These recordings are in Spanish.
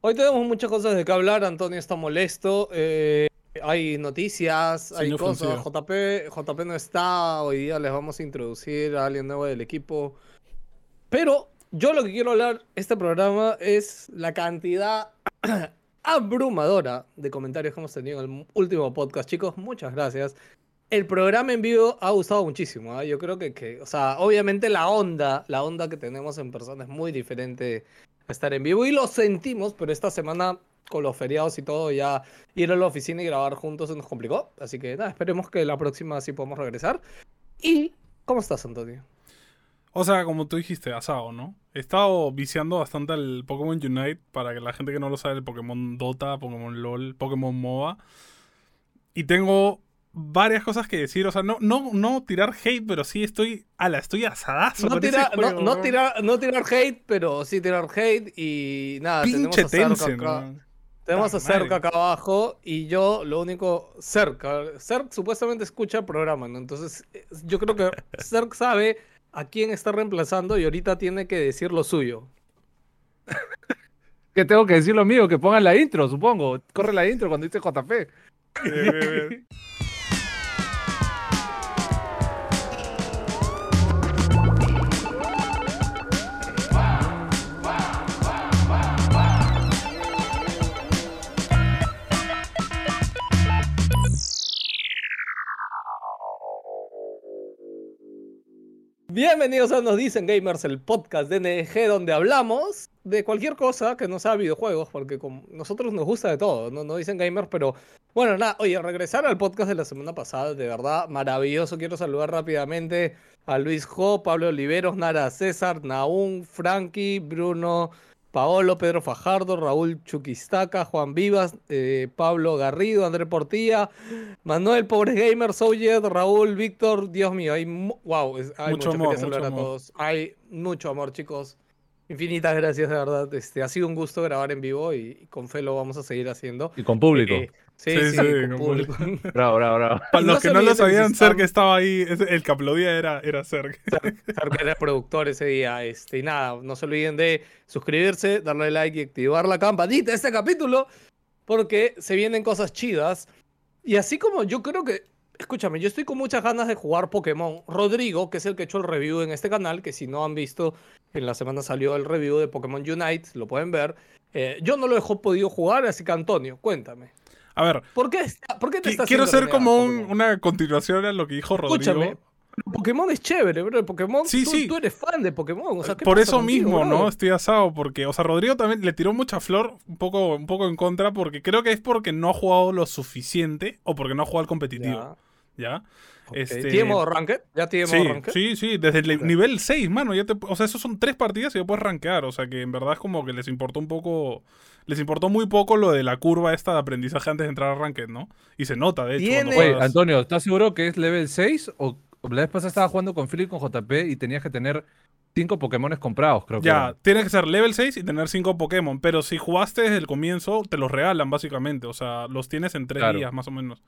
Hoy tenemos muchas cosas de qué hablar. Antonio está molesto. eh, hay noticias, Sí, hay no cosas. JP, JP no está. Hoy día les vamos a introducir a alguien nuevo del equipo. Pero yo lo que quiero hablar este programa es la cantidad abrumadora de comentarios que hemos tenido en el último podcast. Chicos, muchas gracias. El programa en vivo ha gustado muchísimo. ¿ah? Yo creo que, que, o sea, obviamente la onda, la onda que tenemos en persona es muy diferente estar en vivo y lo sentimos, pero esta semana con los feriados y todo, ya ir a la oficina y grabar juntos se nos complicó. Así que nada, esperemos que la próxima sí podamos regresar. ¿Y cómo estás, Antonio? O sea, como tú dijiste, asado, ¿no? He estado viciando bastante el Pokémon Unite para que la gente que no lo sabe, el Pokémon Dota, Pokémon LOL, Pokémon MOBA. Y tengo varias cosas que decir. O sea, no, no, no tirar hate, pero sí estoy. Ala, estoy asadazo. No, tira- no, juego, no ¿no? tirar, no tirar hate, pero sí tirar hate y nada, Pinche tenemos a Cerca acá. Tenemos a Puta madre. Cerca acá abajo y yo lo único, Cerca, Cerc supuestamente escucha el programa, ¿no? Entonces eh, yo creo que Cerc sabe a quién está reemplazando y ahorita tiene que decir lo suyo. ¿Qué tengo que decir lo mío? Que pongan la intro, supongo. Corre la intro cuando dice JP. Bien, bien, bien. Bienvenidos a Nos Dicen Gamers, el podcast de NG donde hablamos de cualquier cosa que no sea videojuegos, porque como nosotros nos gusta de todo, no, no dicen gamers, pero bueno, nada, oye, regresar al podcast de la semana pasada, de verdad, maravilloso. Quiero saludar rápidamente a Luis Jo, Pablo Oliveros, Nara César, Naún, Frankie, Bruno, Paolo, Pedro Fajardo, Raúl Chuquistaca, Juan Vivas, eh, Pablo Garrido, André Portilla, Manuel Pobres Gamer, Souljet, Raúl, Víctor, Dios mío, hay mu- wow, es- hay Mucho mucho, amor, que saludar mucho a amor. todos. Hay mucho amor, chicos. Infinitas gracias, de verdad. Este, ha sido un gusto grabar en vivo y, y con fe lo vamos a seguir haciendo. Y con público. Eh, sí, Sí, sí, sí, con con público. Bravo, bravo, bravo. Para No los que no lo sabían, Cerc estaba ahí. El que aplaudía era, era. Claro que era productor ese día. Este, y nada, no se olviden de suscribirse, darle like y activar la campanita de este capítulo, porque se vienen cosas chidas. Y así como yo creo que, escúchame, yo estoy con muchas ganas de jugar Pokémon. Rodrigo, que es el que echó el review en este canal, que si no han visto, en la semana salió el review de Pokémon Unite, lo pueden ver. Eh, yo no lo he podido jugar, así que Antonio, cuéntame. A ver, ¿Por qué, está- por qué te estás quiero ser como un- una continuación a lo que dijo Rodrigo. Escúchame, Pokémon es chévere, bro. Pokémon, Sí, tú, sí. tú eres fan de Pokémon. O sea, ¿qué Por eso contigo, mismo, ¿no? Estoy asado porque, o sea, Rodrigo también le tiró mucha flor, un poco, un poco en contra, porque creo que es porque no ha jugado lo suficiente o porque no ha jugado al competitivo, Ya, ¿ya? Este- ¿Tiene modo ranked? ¿Ya tiene modo Sí, ranked? sí, sí, desde el nivel 6, mano, ya te, o sea, esos son tres partidas y ya puedes rankear, o sea, que en verdad es como que les importó un poco, les importó muy poco lo de la curva esta de aprendizaje antes de entrar a ranked, ¿no? Y se nota, de hecho, cuando Tiene- Oye, juegas. Antonio, ¿estás seguro que es level 6? O la vez pasada estaba jugando con Philip y con JP y tenías que tener 5 Pokémones comprados, creo que. Ya, eran. tienes que ser level 6 y tener 5 Pokémon, pero si jugaste desde el comienzo, te los regalan básicamente, o sea, los tienes en 3 Claro. días más o menos.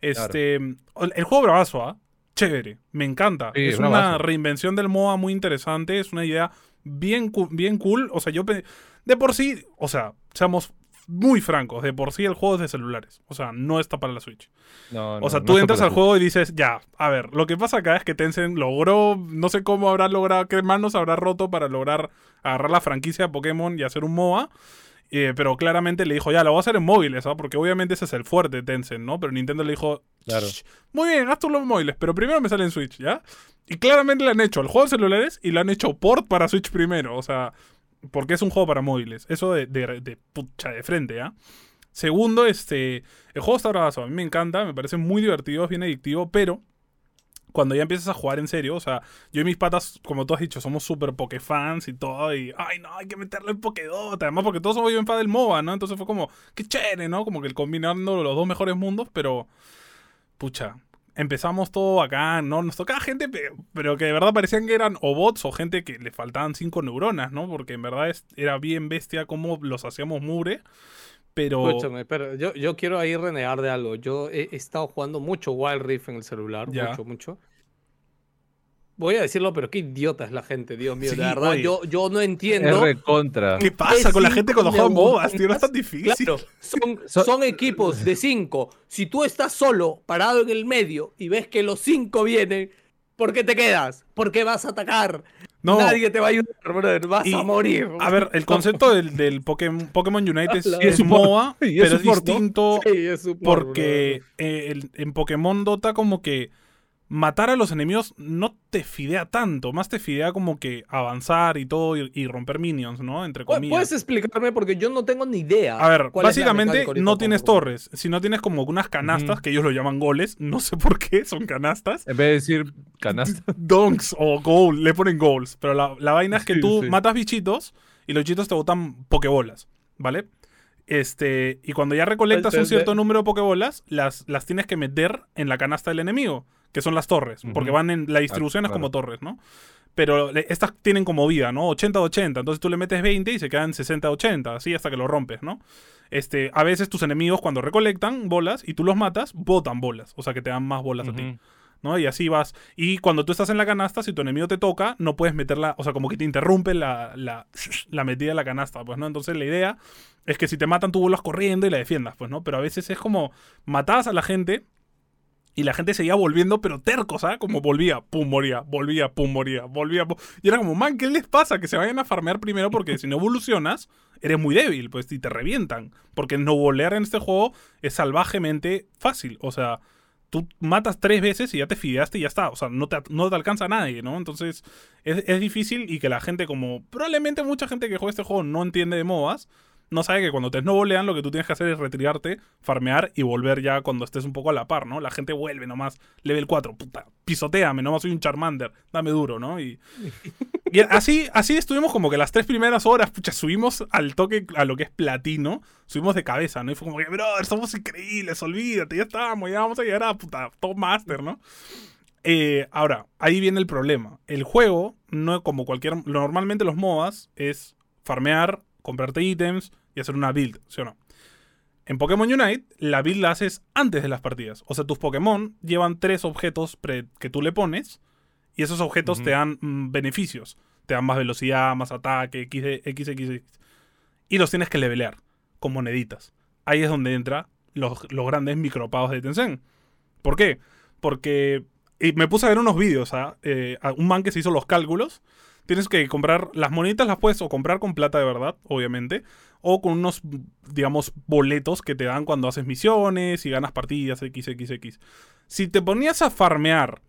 Este, el juego bravazo, ¿ah? Chévere, me encanta. Sí, es una reinvención del MOA muy interesante, es una idea bien, bien cool, o sea, yo pe- de por sí, o sea, seamos muy francos, de por sí el juego es de celulares, o sea, no está para la Switch. No, O sea, tú entras al juego y dices, ya, a ver, lo que pasa acá es que Tencent logró, no sé cómo habrá logrado, qué manos habrá roto para lograr agarrar la franquicia de Pokémon y hacer un MOA. eh, pero claramente le dijo, ya, lo voy a hacer en móviles, ¿ah? Porque obviamente ese es el fuerte de Tencent, ¿no? Pero Nintendo le dijo, Claro. "Shh, muy bien, haz tú los móviles, pero primero me sale en Switch, ¿ya? Y claramente le han hecho el juego de celulares y le han hecho port para Switch primero, o sea, porque es un juego para móviles. Eso de, de, de pucha, de frente, ¿ah? Segundo, este, el juego está bravazo, a mí me encanta, me parece muy divertido, es bien adictivo, pero cuando ya empiezas a jugar en serio, o sea, yo y mis patas, como tú has dicho, somos súper Pokéfans y todo, y, ay, no, hay que meterle el Pokédota, además porque todos somos bien fan del MOBA, ¿no? Entonces fue como, qué chévere, ¿no? Como que el combinando los dos mejores mundos, pero, pucha, empezamos todo acá, ¿no? Nos tocaba gente, pe- pero que de verdad parecían que eran o bots o gente que le faltaban cinco neuronas, ¿no? Porque en verdad es- era bien bestia cómo los hacíamos mugre, pero... Escúchame, pero yo, yo quiero ahí renegar de algo. Yo he, he estado jugando mucho Wild Rift en el celular, Ya. mucho, mucho. Voy a decirlo, pero qué idiota es la gente, Dios mío. Sí, de verdad, oye. yo, yo no Es entiendo. recontra. ¿Qué pasa con la gente cuando juega MOBAs, tío? No es tan difícil. Claro, son, So- son equipos de cinco. Si tú estás solo, parado en el medio, y ves que los cinco vienen, ¿por qué te quedas? Porque vas a atacar. No. Nadie te va a ayudar, brother. Vas Y, a morir. A ver, el concepto del, del Pokémon, Pokémon Unite es, La es. MOBA, pero es distinto Sí, es support, porque eh, el- en Pokémon Dota como que matar a los enemigos no te fidea tanto, más te fidea como que avanzar y todo y, y romper minions, ¿no? Entre comillas. ¿Puedes explicarme? Porque yo no tengo ni idea. A ver, básicamente no tienes Pokémon. torres, sino tienes como unas canastas que ellos lo llaman goles, no sé por qué, son canastas. En vez de decir canasta. Donks o goal, le ponen goals, pero la, la vaina es que Sí, tú sí. matas bichitos y los bichitos te botan pokebolas, ¿vale? Este, y cuando ya recolectas un cierto número de pokebolas, las, las tienes que meter en la canasta del enemigo, que son las torres, porque van en la distribución es claro. como torres, ¿no? Pero estas tienen como vida, ¿no? 80 80, entonces tú le metes 20 y se quedan 60 80, así hasta que lo rompes, ¿no? Este, a veces tus enemigos cuando recolectan bolas y tú los matas, botan bolas, o sea que te dan más bolas a ti. ¿no? Y así vas. Y cuando tú estás en la canasta, si tu enemigo te toca, no puedes meterla, o sea, como que te interrumpe la, la, la metida de la canasta, pues, ¿no? Entonces la idea es que si te matan, tú vuelvas corriendo y la defiendas, pues, ¿no? Pero a veces es como matabas a la gente y la gente seguía volviendo, pero terco, ¿sabes? Como volvía, pum, moría, volvía, pum, moría, volvía, pum. Y era como, man, ¿qué les pasa? Que se vayan a farmear primero porque si no evolucionas, eres muy débil, pues, y te revientan. Porque no volear en este juego es salvajemente fácil, o sea tú matas tres veces y ya te fideaste y ya está. O sea, no te, no te alcanza nadie, ¿no? Entonces, es, es difícil y que la gente, como probablemente mucha gente que juega este juego no entiende de MOBAs, no sabe que cuando te snowbolean lo que tú tienes que hacer es retirarte, farmear y volver ya cuando estés un poco a la par, ¿no? La gente vuelve nomás, level 4, puta, pisoteame, nomás soy un Charmander, dame duro, ¿no? Y, y así, así estuvimos como que las tres primeras horas, pucha, subimos al toque a lo que es platino, subimos de cabeza, ¿no? Y fue como que, brother, somos increíbles, olvídate, ya estamos, ya vamos a llegar a puta top master, ¿no? Eh, ahora, ahí viene el problema. El juego, no como cualquier. Normalmente los MOBAs es farmear, comprarte ítems y hacer una build, ¿sí o no? En Pokémon Unite, la build la haces antes de las partidas. O sea, tus Pokémon llevan tres objetos pre- que tú le pones y esos objetos te dan mm, beneficios. Te dan más velocidad, más ataque, X, X, X, X. Y los tienes que levelear con moneditas. Ahí es donde entra los, los grandes micropagos de Tencent. ¿Por qué? Porque y me puse a ver unos vídeos, ¿ah? Eh, a un man que se hizo los cálculos. Tienes que comprar, las moneditas las puedes o comprar con plata de verdad, obviamente, o con unos, digamos, boletos que te dan cuando haces misiones y ganas partidas XXX. Si te ponías a farmear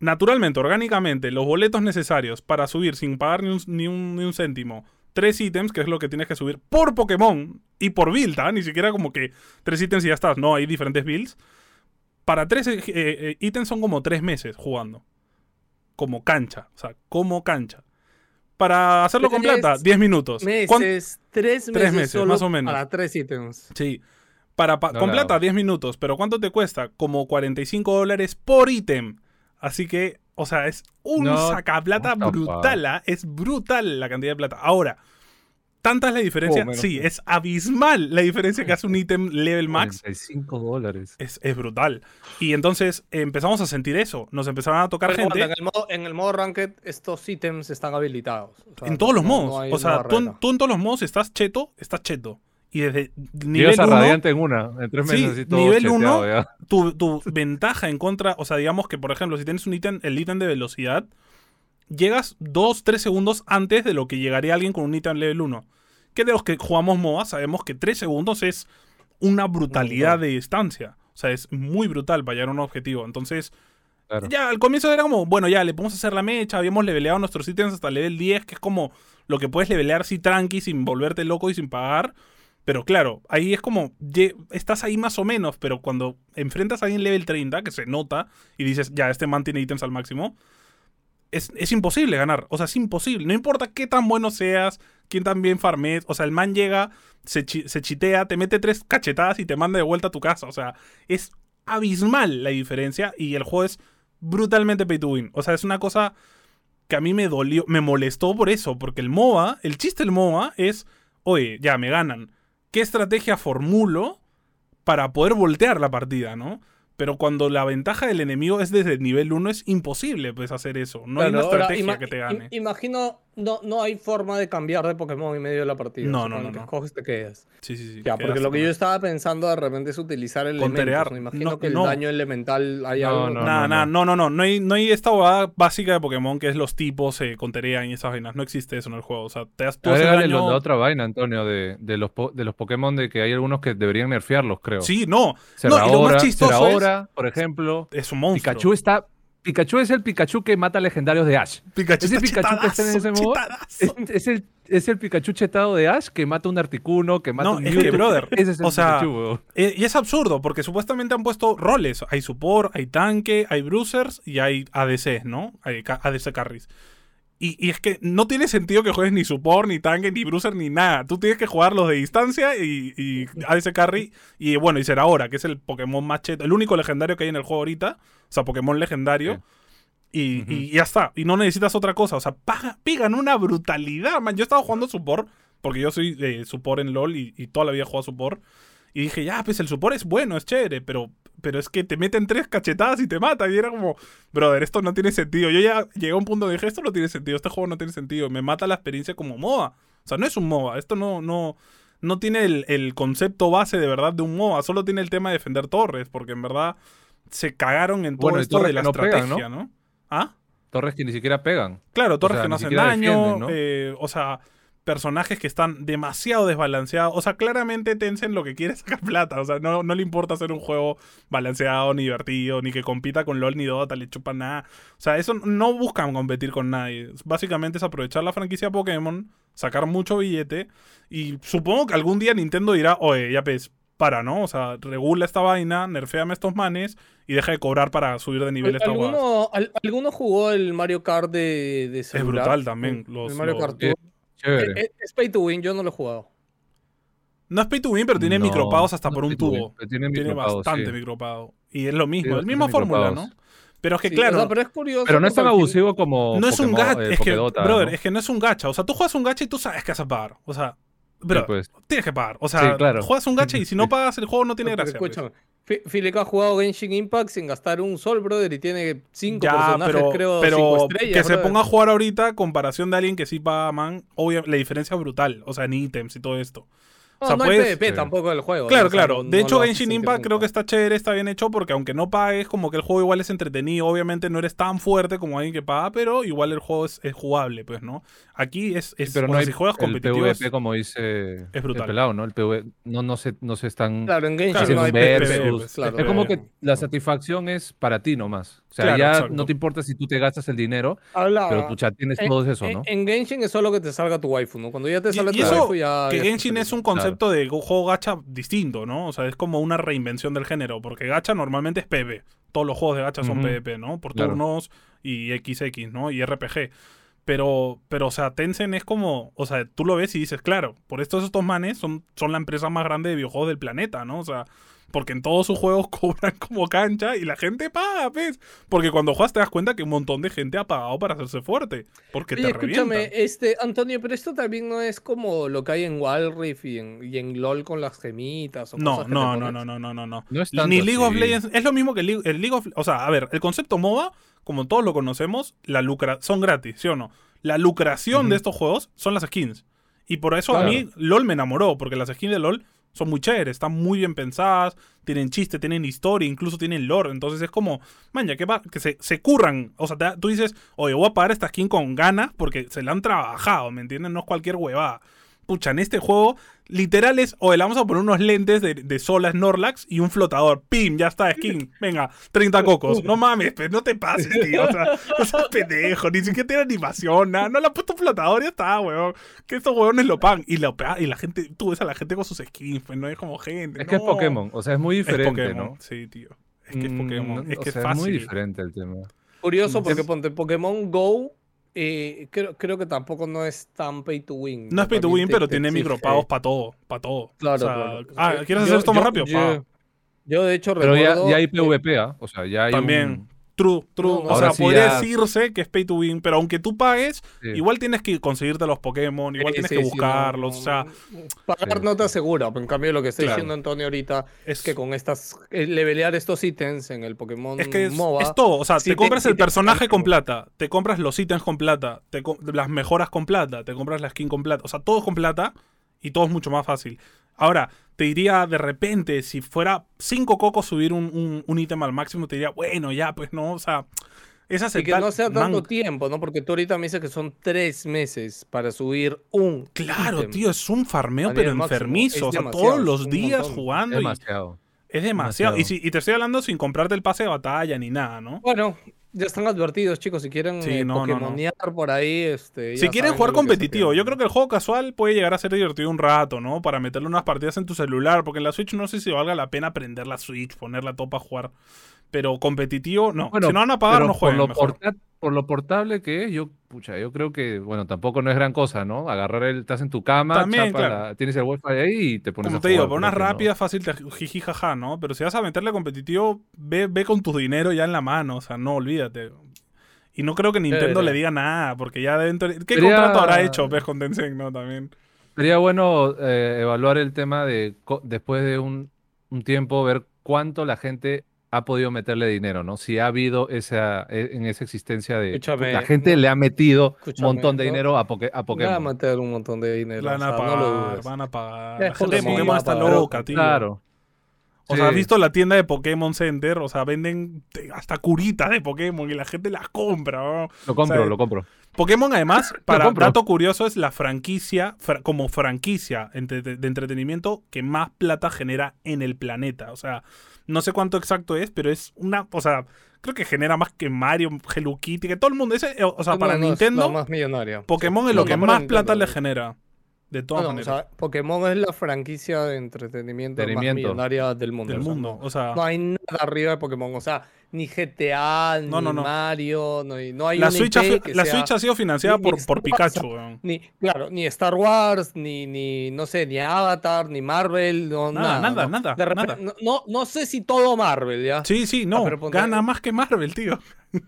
naturalmente, orgánicamente, los boletos necesarios para subir sin pagar ni un, ni un, ni un céntimo, tres ítems, que es lo que tienes que subir por Pokémon y por build, ¿ah? Ni siquiera como que tres ítems y ya estás. No, hay diferentes builds. Para tres eh, eh, ítems son como tres meses jugando. Como cancha. O sea, como cancha. Para hacerlo con plata, 10 minutos. ¿Cuán- Meses, tres meses, Tres meses, solo más o menos. Para tres ítems. Sí. Para pa- No con la plata, hago. 10 minutos. Pero ¿cuánto te cuesta? Como 45 dólares por ítem. Así que, o sea, es un No, sacaplata brutal. ¿ah? Es brutal la cantidad de plata. Ahora, ¿tanta es la diferencia? Oh, sí, es abismal la diferencia que hace un ítem level max. 45 dólares. Es, es brutal. Y entonces empezamos a sentir eso. Nos empezaron a tocar Pero gente. bueno, en, el modo, en el modo Ranked, estos ítems están habilitados. O sea, En todos los no- modos. o sea, tú, tú en todos los modos estás cheto, estás cheto. Y desde nivel Llegas a 1, Radiante en una. En tres Sí, meses así todo nivel cheteado uno, ya. tu, tu ventaja en contra, o sea, digamos que, por ejemplo, si tienes un ítem, el ítem de velocidad, llegas 2, 3 segundos antes de lo que llegaría alguien con un ítem level 1. Que de los que jugamos MOA sabemos que 3 segundos es una brutalidad de distancia. O sea, es muy brutal para llegar a un objetivo. Entonces, Claro. ya al comienzo era como, bueno, ya le podemos hacer la mecha, habíamos leveleado nuestros ítems hasta level 10, que es como lo que puedes levelear así tranqui, sin volverte loco y sin pagar. Pero claro, ahí es como, estás ahí más o menos, pero cuando enfrentas a alguien level 30, que se nota, y dices, ya, este man tiene ítems al máximo, es, es imposible ganar. O sea, es imposible. No importa qué tan bueno seas, quién tan bien farmes. O sea, el man llega, se, se chitea, te mete tres cachetadas y te manda de vuelta a tu casa. O sea, es abismal la diferencia y el juego es brutalmente pay to win. O sea, es una cosa que a mí me dolió, me molestó por eso, porque el MOBA, el chiste del MOBA es, oye, ya me ganan. ¿Qué estrategia formulo para poder voltear la partida, no? Pero cuando la ventaja del enemigo es desde el nivel 1, es imposible pues hacer eso. No hay Claro, una ahora, estrategia que te gane. imagino, no, no hay forma de cambiar de Pokémon en medio de la partida. No, o sea, no, no, el que no. escoges te quedas. Sí, sí, sí. Ya, porque lo que yo estaba pensando de repente es utilizar elementos. Conterear. ¿no? Imagino No, que el no. daño elemental hay No, algo. no, Nada, nada, no, no, no. No hay, no hay esta bobada básica de Pokémon que es los tipos se conterean y esas vainas. No existe eso en el juego. O sea, te das tú haces daño- la otra vaina, Antonio, de, de los, po- de los Pokémon de que hay algunos que deberían nerfearlos, creo. Sí, no. Serahora, no, y lo más chistoso es, Serahora, por ejemplo. es un monstruo. Pikachu está. Pikachu es el Pikachu que mata legendarios de Ash. Pikachu Ese está Pikachu que está en ese modo es, es el, es el Pikachu chetado de Ash que mata un Articuno, que mata No, un es que, brother, Ese es el o sea, Pikachu. Eh, y es absurdo, porque supuestamente han puesto roles. Hay support, hay tanque, hay bruisers y hay ADCs, ¿no? Hay ADC carries. Y, y es que no tiene sentido que juegues ni support, ni tanque, ni bruiser, ni nada. Tú tienes que jugar los de distancia y, y ADC carry. Y bueno, y será ahora, que es el Pokémon más cheto, el único legendario que hay en el juego ahorita. O sea, Pokémon legendario. Sí. Y, Ujú. y ya está. Y no necesitas otra cosa. O sea, paga- pegan una brutalidad, man. Yo estaba jugando support, porque yo soy de support en LOL y, y toda la vida he jugado support. Y dije, ya, pues el support es bueno, es chévere, pero, pero es que te meten tres cachetadas y te mata. Y era como, brother, esto no tiene sentido. Yo ya llegué a un punto donde dije, esto no tiene sentido, este juego no tiene sentido. Me mata la experiencia como MOBA. O sea, no es un MOBA. Esto no, no, no tiene el, el concepto base de verdad de un MOBA. Solo tiene el tema de defender torres, porque en verdad se cagaron en todo Bueno, y esto torres de la no pegan, estrategia, ¿no? ¿Ah? Torres que ni siquiera pegan. Claro, torres sea, que no hacen daño, ¿no? eh, o sea, personajes que están demasiado desbalanceados. O sea, claramente Tencent lo que quiere es sacar plata. O sea, no, no le importa hacer un juego balanceado, ni divertido, ni que compita con LOL ni Dota, le chupa nada. O sea, eso no buscan competir con nadie. Básicamente es aprovechar la franquicia Pokémon, sacar mucho billete. Y supongo que algún día Nintendo dirá, oye, ya pues, para, ¿no? O sea, regula esta vaina, nerfeame estos manes y deja de cobrar para subir de nivel esta. ¿Alguno, al- ¿Alguno jugó el Mario Kart de, de Es celular? brutal también. Los, el Mario los- Kart Eh. Chévere. Eh, eh, Es pay to win, yo no lo he jugado. No es pay to win, pero tiene No, micropagos hasta no por un win, tubo. pero tiene Tiene bastante sí. micropago. Y es lo mismo, Sí, es la misma fórmula, ¿no? Pero es que Sí, claro, o sea, pero es curioso. Pero no es tan abusivo como. no es un gacha, eh, es que, brother, ¿no? es que no es un gacha. O sea, tú juegas un gacha y tú sabes que vas a pagar. O sea, Sí, pues. tienes que pagar. O sea, Sí, claro. juegas un gacha y si no pagas el juego no tiene No, pero gracia. pues. Escúchame. Fi- Filipe ha jugado Genshin Impact sin gastar un sol, brother, y tiene cinco Ya, personajes, pero, creo, pero cinco estrellas, que se ponga a jugar ahorita, comparación de alguien que sí paga, man, obvia, la diferencia es brutal. O sea, en ítems y todo esto. No, o sea, no puedes- hay PvP Sí. tampoco del juego. Claro, ¿no? O sea, claro. de no hecho, sentir Impact creo que está chévere, está bien hecho, porque aunque no pagues, como que el juego igual es entretenido. Obviamente no eres tan fuerte como alguien que paga, pero igual el juego es, es jugable, pues, ¿no? Aquí es, es pero no sea, hay si juegas el competitivo es- PvP como dice es brutal. el pelado, ¿no? El PvP no, no, se, no se están Claro, en Genshin Claro, no hay PvP, versus. pues, claro. es como pero- que la satisfacción es para ti nomás. O sea, Claro, ya exacto. no te importa si tú te gastas el dinero, Habla- pero tú ya tienes en- todo eso, ¿no? en Genshin es solo que te salga tu waifu, ¿no? Cuando ya te Y- salga y tu eso, waifu ya... que ya Genshin es un concepto de go- juego gacha distinto, ¿no? O sea, es como una reinvención del género, porque gacha normalmente es PvP. Todos los juegos de gacha son. PvP, ¿no? Por Claro. turnos y XX, ¿no? Y RPG. Pero, pero, o sea, Tencent es como, o sea, tú lo ves y dices, claro, por estos estos manes son, son la empresa más grande de videojuegos del planeta, ¿no? O sea, porque en todos sus juegos cobran como cancha y la gente paga, ¿ves? Porque cuando juegas te das cuenta que un montón de gente ha pagado para hacerse fuerte. Porque Oye, te escúchame, revientan. este, Antonio, pero esto también no es como lo que hay en Wild Rift y en, y en LOL con las gemitas o No, cosas no, no, no, no, no, no, no. No es tanto Ni League of. Legends. Es lo mismo que el League, el League of O sea, a ver, el concepto MOBA, como todos lo conocemos, la lucra son gratis, ¿sí o no? La lucración Ujú. de estos juegos son las skins. Y por eso a mí LOL me enamoró, porque las skins de LOL son muy chéveres, están muy bien pensadas, tienen chiste, tienen historia, incluso tienen lore. Entonces es como, man, ya que, va, que se, se curran. O sea, te- tú dices, oye, voy a pagar esta skin con ganas porque se la han trabajado, ¿me entienden? No es cualquier huevada. Pucha, en este juego, literal es, oye, le vamos a poner unos lentes de, de Sola Snorlax y un flotador. ¡Pim! Ya está, skin. Venga, 30 cocos. No mames, pues no te pases, tío. O sea, no seas pendejo. Ni siquiera tiene animación, nada. No le han puesto flotador y ya está, weón. Que estos huevones lo pagan. Y la, y la gente, tú ves a la gente con sus skins, pues no es como gente. Es que es. Pokémon, o sea, es muy Es diferente, Pokémon, ¿no? Sí, tío. Es que es Mm, Pokémon. es o que es fácil. muy diferente el tema. Curioso porque Es- ponte Pokémon Go, eh, creo, creo que tampoco no es tan pay to win. No es pay to win, te- pero te tiene exige- micropagos para todo, para todo. Claro, O sea, claro. Ah, ¿quieres yo- hacer esto más yo- rápido? yo- de hecho Pero ya, recuerdo... ya hay eh, PvP, ¿ah? O sea, ya hay También. un- True, true. No, o sea, sí podría ya- decirse que es pay to win, pero aunque tú pagues, Sí. igual tienes que conseguirte los Pokémon, igual Sí, tienes sí, que sí, no, buscarlos. no, o sea, pagar Sí. no te asegura. En cambio, lo que está Claro. diciendo Antonio ahorita es que con estas. eh, levelear estos ítems en el Pokémon Es que es, MOBA. es todo. O sea, sí te te- compras el te personaje con plata, te compras los ítems con plata, te las mejoras con plata, te compras la skin con plata. O sea, todo es con plata y todo es mucho más fácil. Ahora, te diría de repente, si fuera cinco cocos subir un, un, un ítem al máximo, te diría, bueno, ya, pues no, o sea, es Y que aceptar. no sea tanto man, tiempo, ¿no? Porque tú ahorita me dices que son tres meses para subir un. Claro, ítem. tío, es un farmeo, pero enfermizo. Es O sea, todos los es días montón. jugando. y- Demasiado. es demasiado. Y, demasiado. si- y te estoy hablando sin comprarte el pase de batalla ni nada, ¿no? Bueno, ya están advertidos, chicos. Si quieren Sí, eh, no, no, por ahí, este. Si quieren jugar competitivo, yo creo que el juego casual puede llegar a ser divertido un rato, ¿no? Para meterle unas partidas en tu celular, porque en la Switch no sé si valga la pena prender la Switch, ponerla todo para jugar. Pero competitivo, no. Bueno, si no van a pagar, no por jueguen. lo, mejor. Por lo portable que es, yo, pucha, yo creo que, bueno, tampoco no es gran cosa, ¿no? Agarrar el, estás en tu cama, También, chapa claro. la- tienes el wifi ahí y te pones Como a te digo, por creo que no. fácil, te jiji, jaja, ¿no? Pero si vas a meterle competitivo, ve, ve con tu dinero ya en la mano, o sea, no, olvídate. Y no creo que Nintendo le diga nada, porque ya tener- ¿Qué Sería- contrato habrá hecho, ves, con Tencent, no? También. Sería bueno eh, evaluar el tema de después de un, un tiempo, ver cuánto la gente ha podido meterle dinero, ¿no? Si ha habido esa, e- en esa existencia de... Escúchame, la gente no- le ha metido un montón de no- dinero a, Poké- a Van a Pokémon. meter un montón de dinero. Van o a sea, pagar, no lo dudes. van a pagar. Es La gente de Pokémon, Pokémon está loca, tío. Claro. O sea, has visto la tienda de Pokémon Center, o sea, venden hasta curitas de Pokémon y la gente las compra. ¿no? Lo compro, O sea, lo compro. Pokémon, además, para dato curioso, es la franquicia, fra- como franquicia entre- de entretenimiento que más plata genera en el planeta. O sea, no sé cuánto exacto es, pero es una. O sea, creo que genera más que Mario, Hello Kitty, que todo el mundo. Ese, o sea, para Nintendo, más millonaria. Pokémon Sí. es lo que más plata Nintendo. le genera. De todas No, no, o maneras. sea, Pokémon es la franquicia de entretenimiento, más Entretenimiento. millonaria del mundo. del o sea, mundo. no- O sea, No hay nada arriba de Pokémon. O sea, ni GTA, No, ni no, no. Mario, no hay, no hay la, Switch, IP ha, fi- que la sea- Switch ha sido financiada ni- por, ni por Star Wars, Pikachu, weón. Ni, claro, ni Star Wars, ni, ni, no sé, ni Avatar, ni Marvel, no, Nada, nada. nada, ¿no? nada, De repente- nada. No, no, sé si todo Marvel, ¿ya? Sí, sí, no. Gana más que Marvel, tío.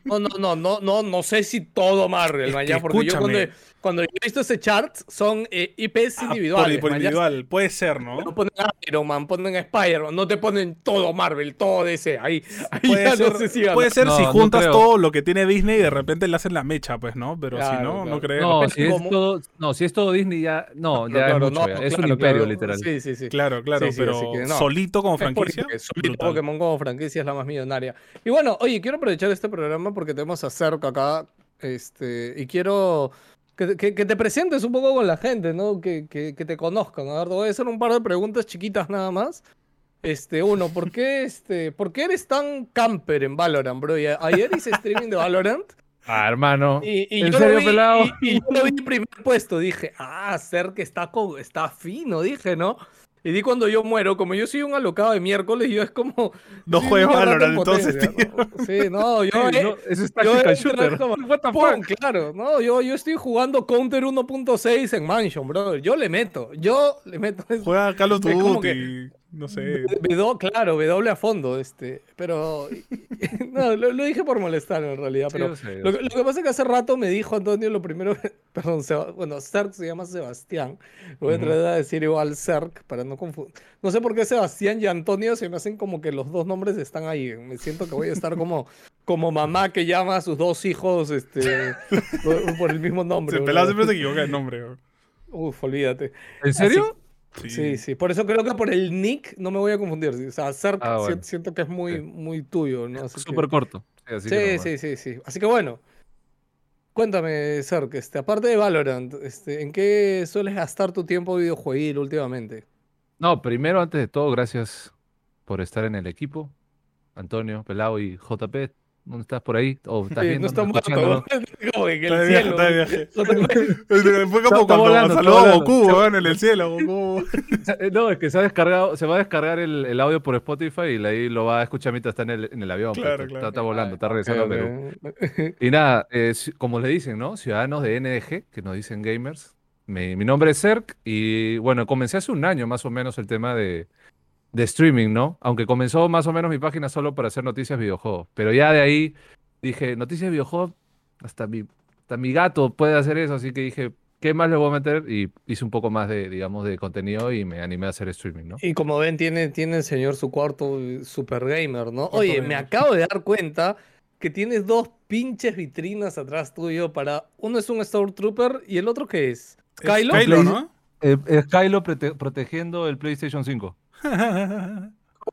No, no, no, no, no, no sé si todo Marvel, Es man, que ya, porque yo cuando, escúchame. Cuando yo he visto ese chart son eh, IPs Ah, individuales. por, por man, ya. individual. Puede ser, ¿no? No ponen Iron Man, ponen Spider-Man, no te ponen todo Marvel, todo DC. Ahí, ahí Puede ya ser, no sé si puede ser No, si juntas todo lo que tiene Disney y de repente le hacen la mecha, pues, ¿no? Pero si no, claro. no creo. No, si es todo, no, si es todo Disney ya, no, ya Claro, es mucho, no, ya. es un imperio claro. literal. Sí, sí, sí. Claro, claro, Sí, sí, pero así que no. solito como Es porque franquicia. solito. Pokémon como franquicia es la más millonaria. Y bueno, oye, quiero aprovechar este programa porque tenemos a Cerca acá. Este, y quiero que, que- que te presentes un poco con la gente, ¿no? Que, que- que te conozcan. A ver, te voy a hacer un par de preguntas chiquitas nada más. Este, uno, ¿por qué, este, ¿por qué eres tan camper en Valorant, bro? Y ayer hice streaming de Valorant Ah, hermano. y, y ¿En yo serio, lo vi, pelado? Y, y yo lo vi en primer puesto. Dije, ah, Cerca está, con, está fino, dije, ¿no? Y di cuando yo muero, como yo soy un alocado de miércoles, yo es como. No rato Valorant en entonces, tío. ¿no? Sí, no, yo. Sí, eh, no, eso es tactical shooter. como, What the ¡pum! claro, no, yo, yo estoy jugando Counter 1.6 en Mansion, bro. Yo le meto, yo le meto. Juega Call of Es como Duty. No sé. W, claro, W a fondo, este. Pero. No, lo, lo dije por molestar en realidad, Sí, pero. yo sé, yo Lo, que- sé. lo que pasa es que hace rato me dijo Antonio lo primero, perdón, Seba- bueno, Cerc se llama Sebastián. Lo voy a tratar de decir igual Cerc para no confundir. No sé por qué Sebastián y Antonio se me hacen como que los dos nombres están ahí. Me siento que voy a estar como, como mamá que llama a sus dos hijos este, por, por el mismo nombre. Se bro. pelado siempre se equivoca el nombre. weón. Uf, olvídate. ¿En serio? Sí, sí. Por eso creo que por el nick no me voy a confundir. O sea, Cerc Ah, bueno. siento que es muy, muy tuyo, ¿no? Que- Súper corto. Sí, así que sí, sí, sí. Así que bueno, cuéntame, Serk, este, aparte de Valorant, este, ¿en qué sueles gastar tu tiempo videojueguil últimamente? No, primero, antes de todo, gracias por estar en el equipo. Antonio, Pelao y JP. ¿Dónde estás por ahí? ¿O estás Sí, viendo? no está muerto, escuchándonos? como en Está de el viaje, cielo. está de viaje. JP. Fue como cuando saludó a. Goku, weón, en el cielo. Goku. No, es que se ha descargado, se va a descargar el, el audio por Spotify y ahí lo va a escuchar mientras está en el, en el avión. pues, Claro, está, claro. está volando, está regresando a Ok, Perú. ok. Y nada, eh, como le dicen, ¿no? Ciudadanos de NDG, que nos dicen gamers. Mi, mi nombre es Cerc y bueno, comencé hace un año más o menos el tema de, de streaming, ¿no? Aunque comenzó más o menos mi página solo para hacer noticias videojuegos. Pero ya de ahí dije, noticias de videojuegos, hasta mi, hasta mi gato puede hacer eso, así que dije, ¿qué más le voy a meter? Y hice un poco más de, digamos, de contenido y me animé a hacer streaming, ¿no? Y como ven, tiene, tiene el señor su cuarto eh, super gamer, ¿no? Oye, me acabo de dar cuenta que tienes dos pinches vitrinas atrás tuyo para. Uno es un Stormtrooper y el otro ¿qué es? ¿Skylo? Kylo, ¿no? Eh, es Kylo prote- protegiendo el PlayStation 5.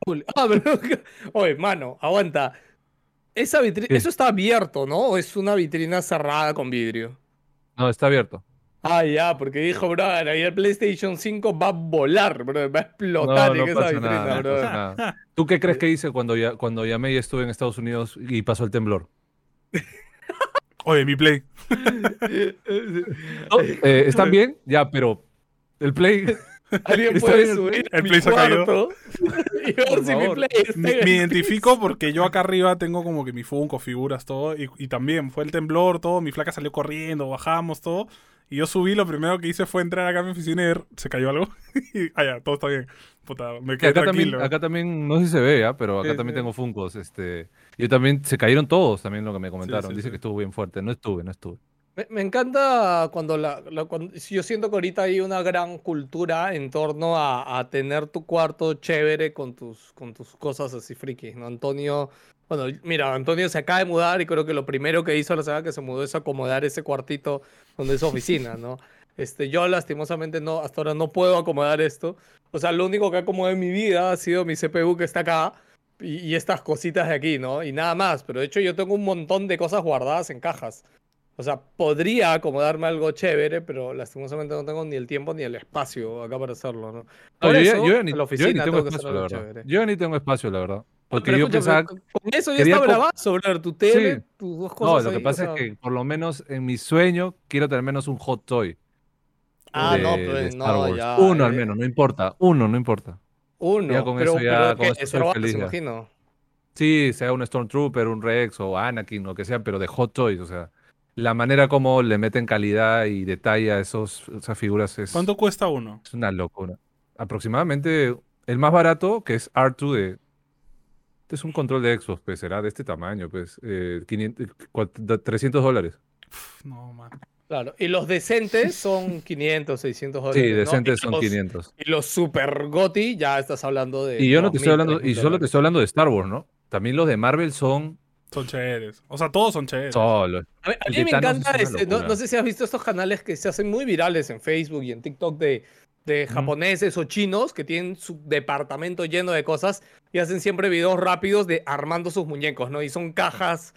Cool. Ah, pero. Oye, mano, aguanta. Esa. Eso está abierto, ¿no? ¿O es una vitrina cerrada con vidrio? No, está abierto. Ah, ya, porque dijo, brother, ahí el PlayStation 5 va a volar, bro, va a explotar no en esa vitrina, nada, no brother. pasa nada. ¿Tú qué crees que hice cuando, ya, cuando llamé y estuve en Estados Unidos y pasó el temblor? Oye, mi play. No, eh, ¿Están bien? Ya, pero el Play... Alguien puede subir el Play se ha caído. Por mi. Play Me, identifico porque yo acá arriba tengo como que mi Funko, figuras, todo. Y, y también fue el temblor, todo. Mi flaca salió corriendo, bajamos, todo. Y yo subí, lo primero que hice fue entrar acá a mi oficina y ver, se cayó algo. y, ah, ya, todo está bien. Puta, me Que quedé acá, también, tranquilo. acá también, no sé si se ve, ¿ah? pero acá Sí, también sí. tengo Funkos. Este, yo también, se cayeron todos también lo que me comentaron. sí, Dice sí. que estuvo bien fuerte. No estuve, no estuve. Me, me encanta cuando la, la- cuando- yo siento que ahorita hay una gran cultura en torno a, a tener tu cuarto chévere con tus, con tus cosas así frikis, ¿no? Antonio, bueno, mira, Antonio se acaba de mudar y creo que lo primero que hizo la semana que se mudó es acomodar ese cuartito donde es oficina, ¿no? Este, yo lastimosamente no, hasta ahora no puedo acomodar esto. O sea, lo único que acomodé en mi vida ha sido mi CPU que está acá y, y estas cositas de aquí, ¿no? Y nada más. Pero de hecho yo tengo un montón de cosas guardadas en cajas. O sea, podría acomodarme algo chévere, pero lastimosamente no tengo ni el tiempo ni el espacio acá para hacerlo, ¿no? No, yo, ni, la yo ni tengo espacio, la verdad. chévere. Yo ni tengo espacio, la verdad. Porque Pero yo pensaba... con eso ya co- bravazo, brother. Tu tele, Sí. tus dos No, cosas lo que o pasa sea- es que por lo menos en mi sueño quiero tener menos un hot toy. Ah, de, no, pues no, ya. Uno al eh, menos, no importa. Uno, no importa. Uno, Ya con pero, eso ya- con eso soy feliz ya. imagino. Sí, sea un Stormtrooper, un Rex o Anakin, lo que sea, pero de Hot Toys, o sea, la manera como le meten calidad y detalle a esos, esas figuras es, ¿Cuánto cuesta uno? es una locura. Aproximadamente el más barato, que es R2 de... Este es un control de Xbox, pues será de este tamaño, pues, eh, 500, cua- 300 dólares. Pff, No, man. Claro, y los decentes son 500, 600 dólares. Sí, ¿no? decentes son los- 500. Y los super goti, ya estás hablando de. Y yo no te estoy 2.000, hablando, y 3.000 solo te dólares. estoy hablando de Star Wars, ¿no? También los de Marvel son Son chéveres. O sea, todos son chéveres. solo. A mí, a mí me encanta, este, no, sé si has visto estos canales que se hacen muy virales en Facebook y en TikTok de, de japoneses o chinos que tienen su departamento lleno de cosas y hacen siempre videos rápidos de armando sus muñecos, ¿no? Y son cajas,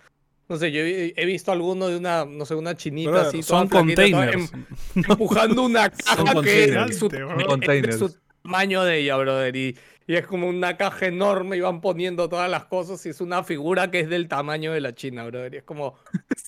no sé, yo he, he visto alguno de una, no sé, una chinita Brother, así, toda son flaquita, toda containers. em- empujando una caja que containers. es su. Containers. su tamaño de ella, brother. Y, y es como una caja enorme y van poniendo todas las cosas y es una figura que es del tamaño de la China, brother. Y es como...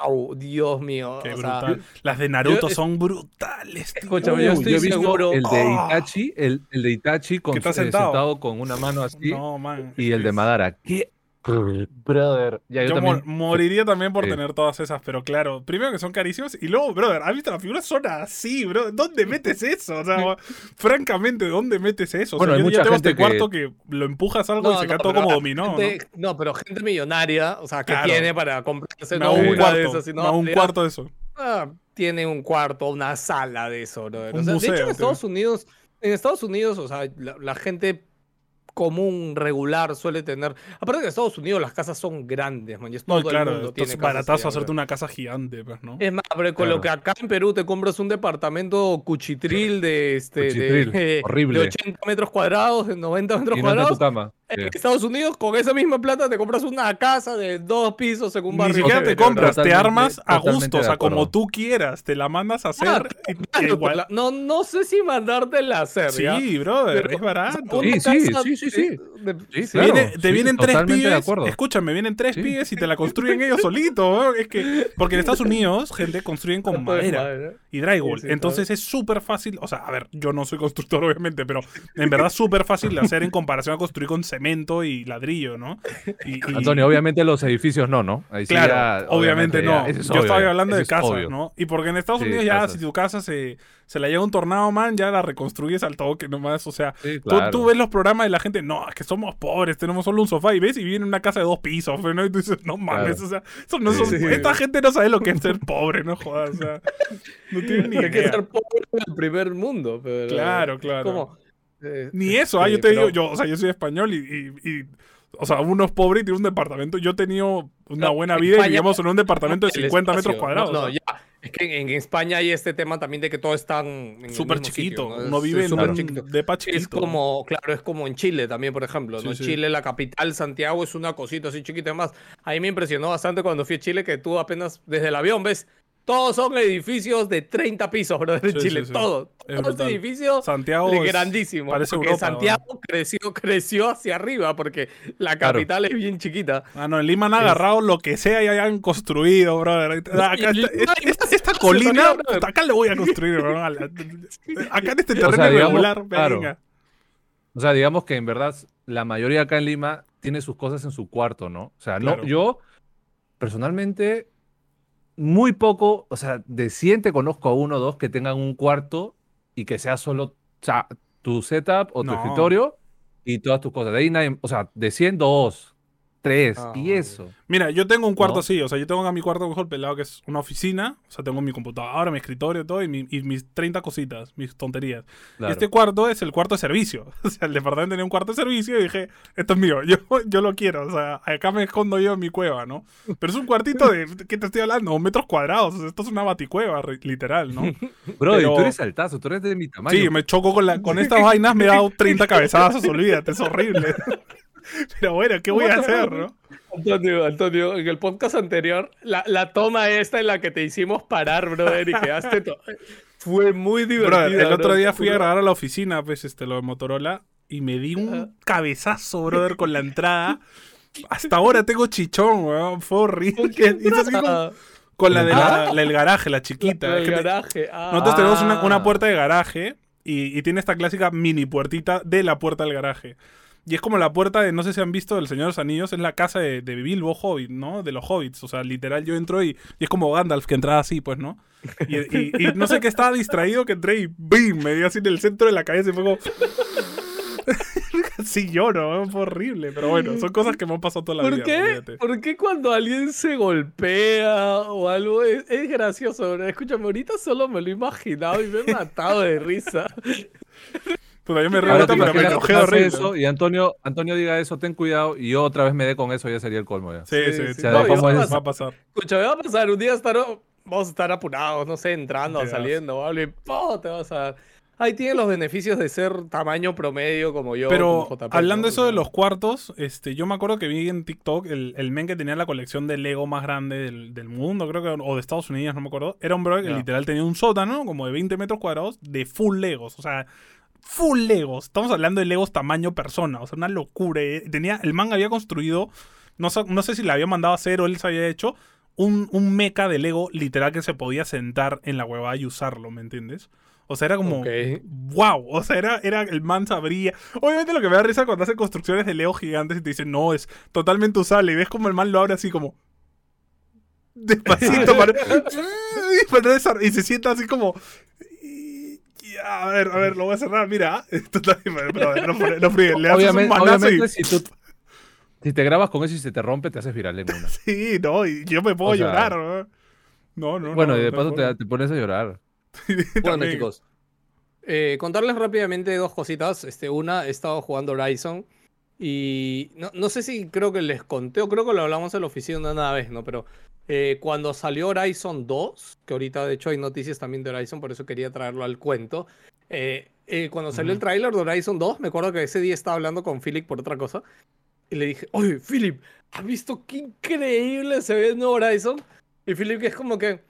¡Au! Dios mío. Qué o sea, brutal. Las de Naruto yo- son brutales. tío. Escúchame, yo Uh, estoy he visto seguro- el de ¡Oh! Itachi, el, el de Itachi con, eh, sentado. con una mano así No, man. y el de Madara. ¿Qué? Brother. Ya, yo, Yo, también. mo- moriría también por Sí. tener todas esas, pero claro, primero que son carísimas y luego, brother, ¿has visto las figuras? Son así, bro. ¿Dónde metes eso? O sea, francamente, ¿dónde metes eso? O Bueno, sea, hay yo mucha tengo este gente que- cuarto que... lo empujas algo y se cae todo como dominó, ¿no? gente- ¿no? pero gente millonaria, o sea, que Claro. tiene para comprarse no un una de cuarto, esas, sino hago un cuarto de eso. ah, tiene un cuarto, una sala de eso, brother. O sea, de hecho, en Estados Unidos, en Estados Unidos, o sea, la, la gente común, regular, suele tener. Aparte que en Estados Unidos las casas son grandes, man. y es No, todo el claro, mundo tiene baratazo hacerte una casa gigante, pues, ¿no? Es más, pero con lo que acá en Perú te compras un departamento cuchitril de este Cuchitril, de, horrible. de 80 metros cuadrados, de 90 metros Y no cuadrados. tu cama. En Sí. Estados Unidos, con esa misma plata, te compras una casa de dos pisos en un Ni barrio. siquiera te compras, te armas a gusto, o sea, como tú quieras, te la mandas a hacer. Ah, y- Claro, igual- la- No, no sé si mandártela a hacer. ¿ya? Sí, brother, Pero, es barato. Sí, sí, sí, sí, sí. de- Sí. Viene- te sí, vienen tres totalmente de pibes. acuerdo. Escúchame, vienen tres Sí. pibes y te la construyen ellos solitos. ¿no? Es que. Porque en Estados Unidos, gente construyen con madera madera. y drywall. Sí, sí, Entonces es súper fácil. O sea, a ver, yo no soy constructor, obviamente, pero en verdad súper fácil de hacer en comparación a construir con cemento cemento y ladrillo, ¿no? Y- y- Antonio, obviamente los edificios no, ¿no? Ahí sí Claro, ya, obviamente, no. ya, ese es Yo obvio, estaba hablando de es casas, obvio. ¿no? Y porque en Estados Sí, Unidos ya, casas. si tu casa se, se la lleva un tornado, man, ya la reconstruyes al toque nomás. O sea, Sí, tú, claro. tú ves los programas de la gente, no, es que somos pobres, tenemos solo un sofá y ves y viene una casa de dos pisos, ¿no? Y tú dices, no mames, Claro. o sea, eso no Sí. son- Sí. esta gente no sabe lo que es ser pobre, no jodas, o sea, no tienen ni Hay que idea. ser pobre en el primer mundo, pero. Claro, claro. Como, eh, Ni eso, ah, sí, yo te digo, yo, o sea, yo soy español y, y- y, o sea, uno es pobre y tiene un departamento. Yo he tenido una No, buena en vida y vivíamos en un departamento de el 50 metros espacio. cuadrados. No, no, o sea, ya. Es que en, en España hay este tema también de que todo es tan. Súper chiquito. sitio, ¿no? Uno vive es en un chiquito. depa chiquito. Es como, claro, es como en Chile también, por ejemplo, ¿no? Sí, sí. Chile, la capital, Santiago, es una cosita así chiquita más. A mí me impresionó bastante cuando fui a Chile que tú apenas desde el avión ves, todos son edificios de 30 pisos, bro, en Sí, Chile, sí, sí. todo. Es Todo este brutal. edificio Santiago de es- grandísimo. parece porque Europa, Santiago creció, creció hacia arriba porque la Claro. capital es bien chiquita. Ah, no, en Lima han Es- agarrado lo que sea y hayan construido, brother. Acá esta, colina, brother. acá le voy a construir, bro. Acá en este terreno sea, digamos, irregular, claro. venga. O sea, digamos que en verdad la mayoría acá en Lima tiene sus cosas en su cuarto, ¿no? O sea, no, Claro. yo personalmente muy poco, o sea, de 100 te conozco a uno o dos que tengan un cuarto y que sea solo tu setup o tu No. escritorio y todas tus cosas. De ahí nadie- o sea, de 100, dos, tres Ah, y eso. Mira, yo tengo un cuarto ¿No? así, o sea, yo tengo acá mi cuarto mejor pelado que es una oficina, o sea, tengo mi computadora, mi escritorio, todo, y, mi- y mis 30 cositas, mis tonterías. Claro. Este cuarto es el cuarto de servicio. O sea, el departamento tenía un cuarto de servicio y dije, esto es mío, yo, yo lo quiero. O sea, acá me escondo yo en mi cueva, ¿no? Pero es un cuartito de, ¿qué te estoy hablando? Metros cuadrados. O sea, esto es una baticueva, literal, ¿no? Bro, y tú eres altazo, tú eres de mi tamaño. Sí, me choco con, la, con estas vainas, me he dado 30 cabezazos, olvídate, es horrible. Pero bueno, ¿qué voy a hacer, no? Antonio, Antonio, en el podcast anterior, la, la toma esta en la que te hicimos parar, brother, y quedaste. to- Fue muy divertido. Bro, el otro día fui a grabar a la oficina, pues, este, lo de Motorola, y me di un cabezazo, brother, con la entrada. Hasta ahora tengo chichón, weón. Fue horrible. Como- con la de la, la del garaje, la chiquita. El que te- garaje. ah. Nosotros tenemos una, una Ah. puerta de garaje y, y tiene esta clásica mini puertita de la puerta del garaje. Y es como la puerta de, no sé si han visto, del Señor de los Anillos, es la casa de, de Bilbo Hobbit, ¿no? De los hobbits. O sea, literal, yo entro y, y es como Gandalf que entraba así, pues, ¿no? Y, y- y no sé qué estaba distraído que entré y ¡bim! Me dio así en el centro de la cabeza y fue como... sí lloro, ¿no? fue horrible. Pero bueno, son cosas que me han pasado toda la ¿Por vida. qué? ¿Por qué cuando alguien se golpea o algo es, es gracioso? Escúchame, ahorita solo me lo he imaginado y me he matado de risa. Pues yo me río pero me enojé horrible. eso y Antonio, Antonio diga eso, ten cuidado, y yo otra vez me dé con eso, ya sería el colmo ya. Sí, Sí, sí, sí. sí. No, va, a y va a pasar, pasar. va a pasar. Escúchame, va a pasar un día estar, vamos a estar apurados, no sé, entrando o saliendo, o algo, y ¡po! te vas a dar. Ahí tiene los beneficios de ser tamaño promedio como yo. Pero como JP, hablando ¿no? eso de los cuartos, este, yo me acuerdo que vi en TikTok el, el men que tenía la colección de Lego más grande del, del mundo, creo que, o de Estados Unidos, no me acuerdo. Era un bro que Ya. literal tenía un sótano como de 20 metros cuadrados de full Legos. O sea, full Legos. Estamos hablando de Legos tamaño persona. O sea, una locura. Eh, Tenía, el man había construido, no, sé- no sé si le había mandado a hacer o él se había hecho, un, un mecha de Lego literal que se podía sentar en la huevada y usarlo, ¿me entiendes? O sea, era como, wow, o sea, era, era el man sabría. Obviamente lo que me da risa cuando hacen construcciones de Lego gigantes y te dicen, no, es totalmente usable. Y ves como el man lo abre así como. Despacito para, y se sienta así como. Ya, a ver, a ver, lo voy a cerrar, mira. Pero, no, no fríe, le haces Obviamente, un manazo obviamente y. si tú si te grabas con eso y se te rompe, te haces viral en una. Sí, no, y yo me puedo O sea, llorar, ¿no? No, no, bueno, no, y de paso te, te pones a llorar. Bueno, chicos. eh, contarles rápidamente dos cositas. Este, una, he estado jugando Horizon. Y no, no sé si creo que les conté o creo que lo hablamos en la oficina una vez, ¿no? Pero eh, cuando salió Horizon 2, que ahorita de hecho hay noticias también de Horizon, por eso quería traerlo al cuento. eh, eh, cuando salió el tráiler de Horizon 2, me acuerdo que ese día estaba hablando con Philip por otra cosa. Y le dije, oye, Philip, ¿has visto qué increíble se ve el nuevo Horizon? Y Philip que es como que...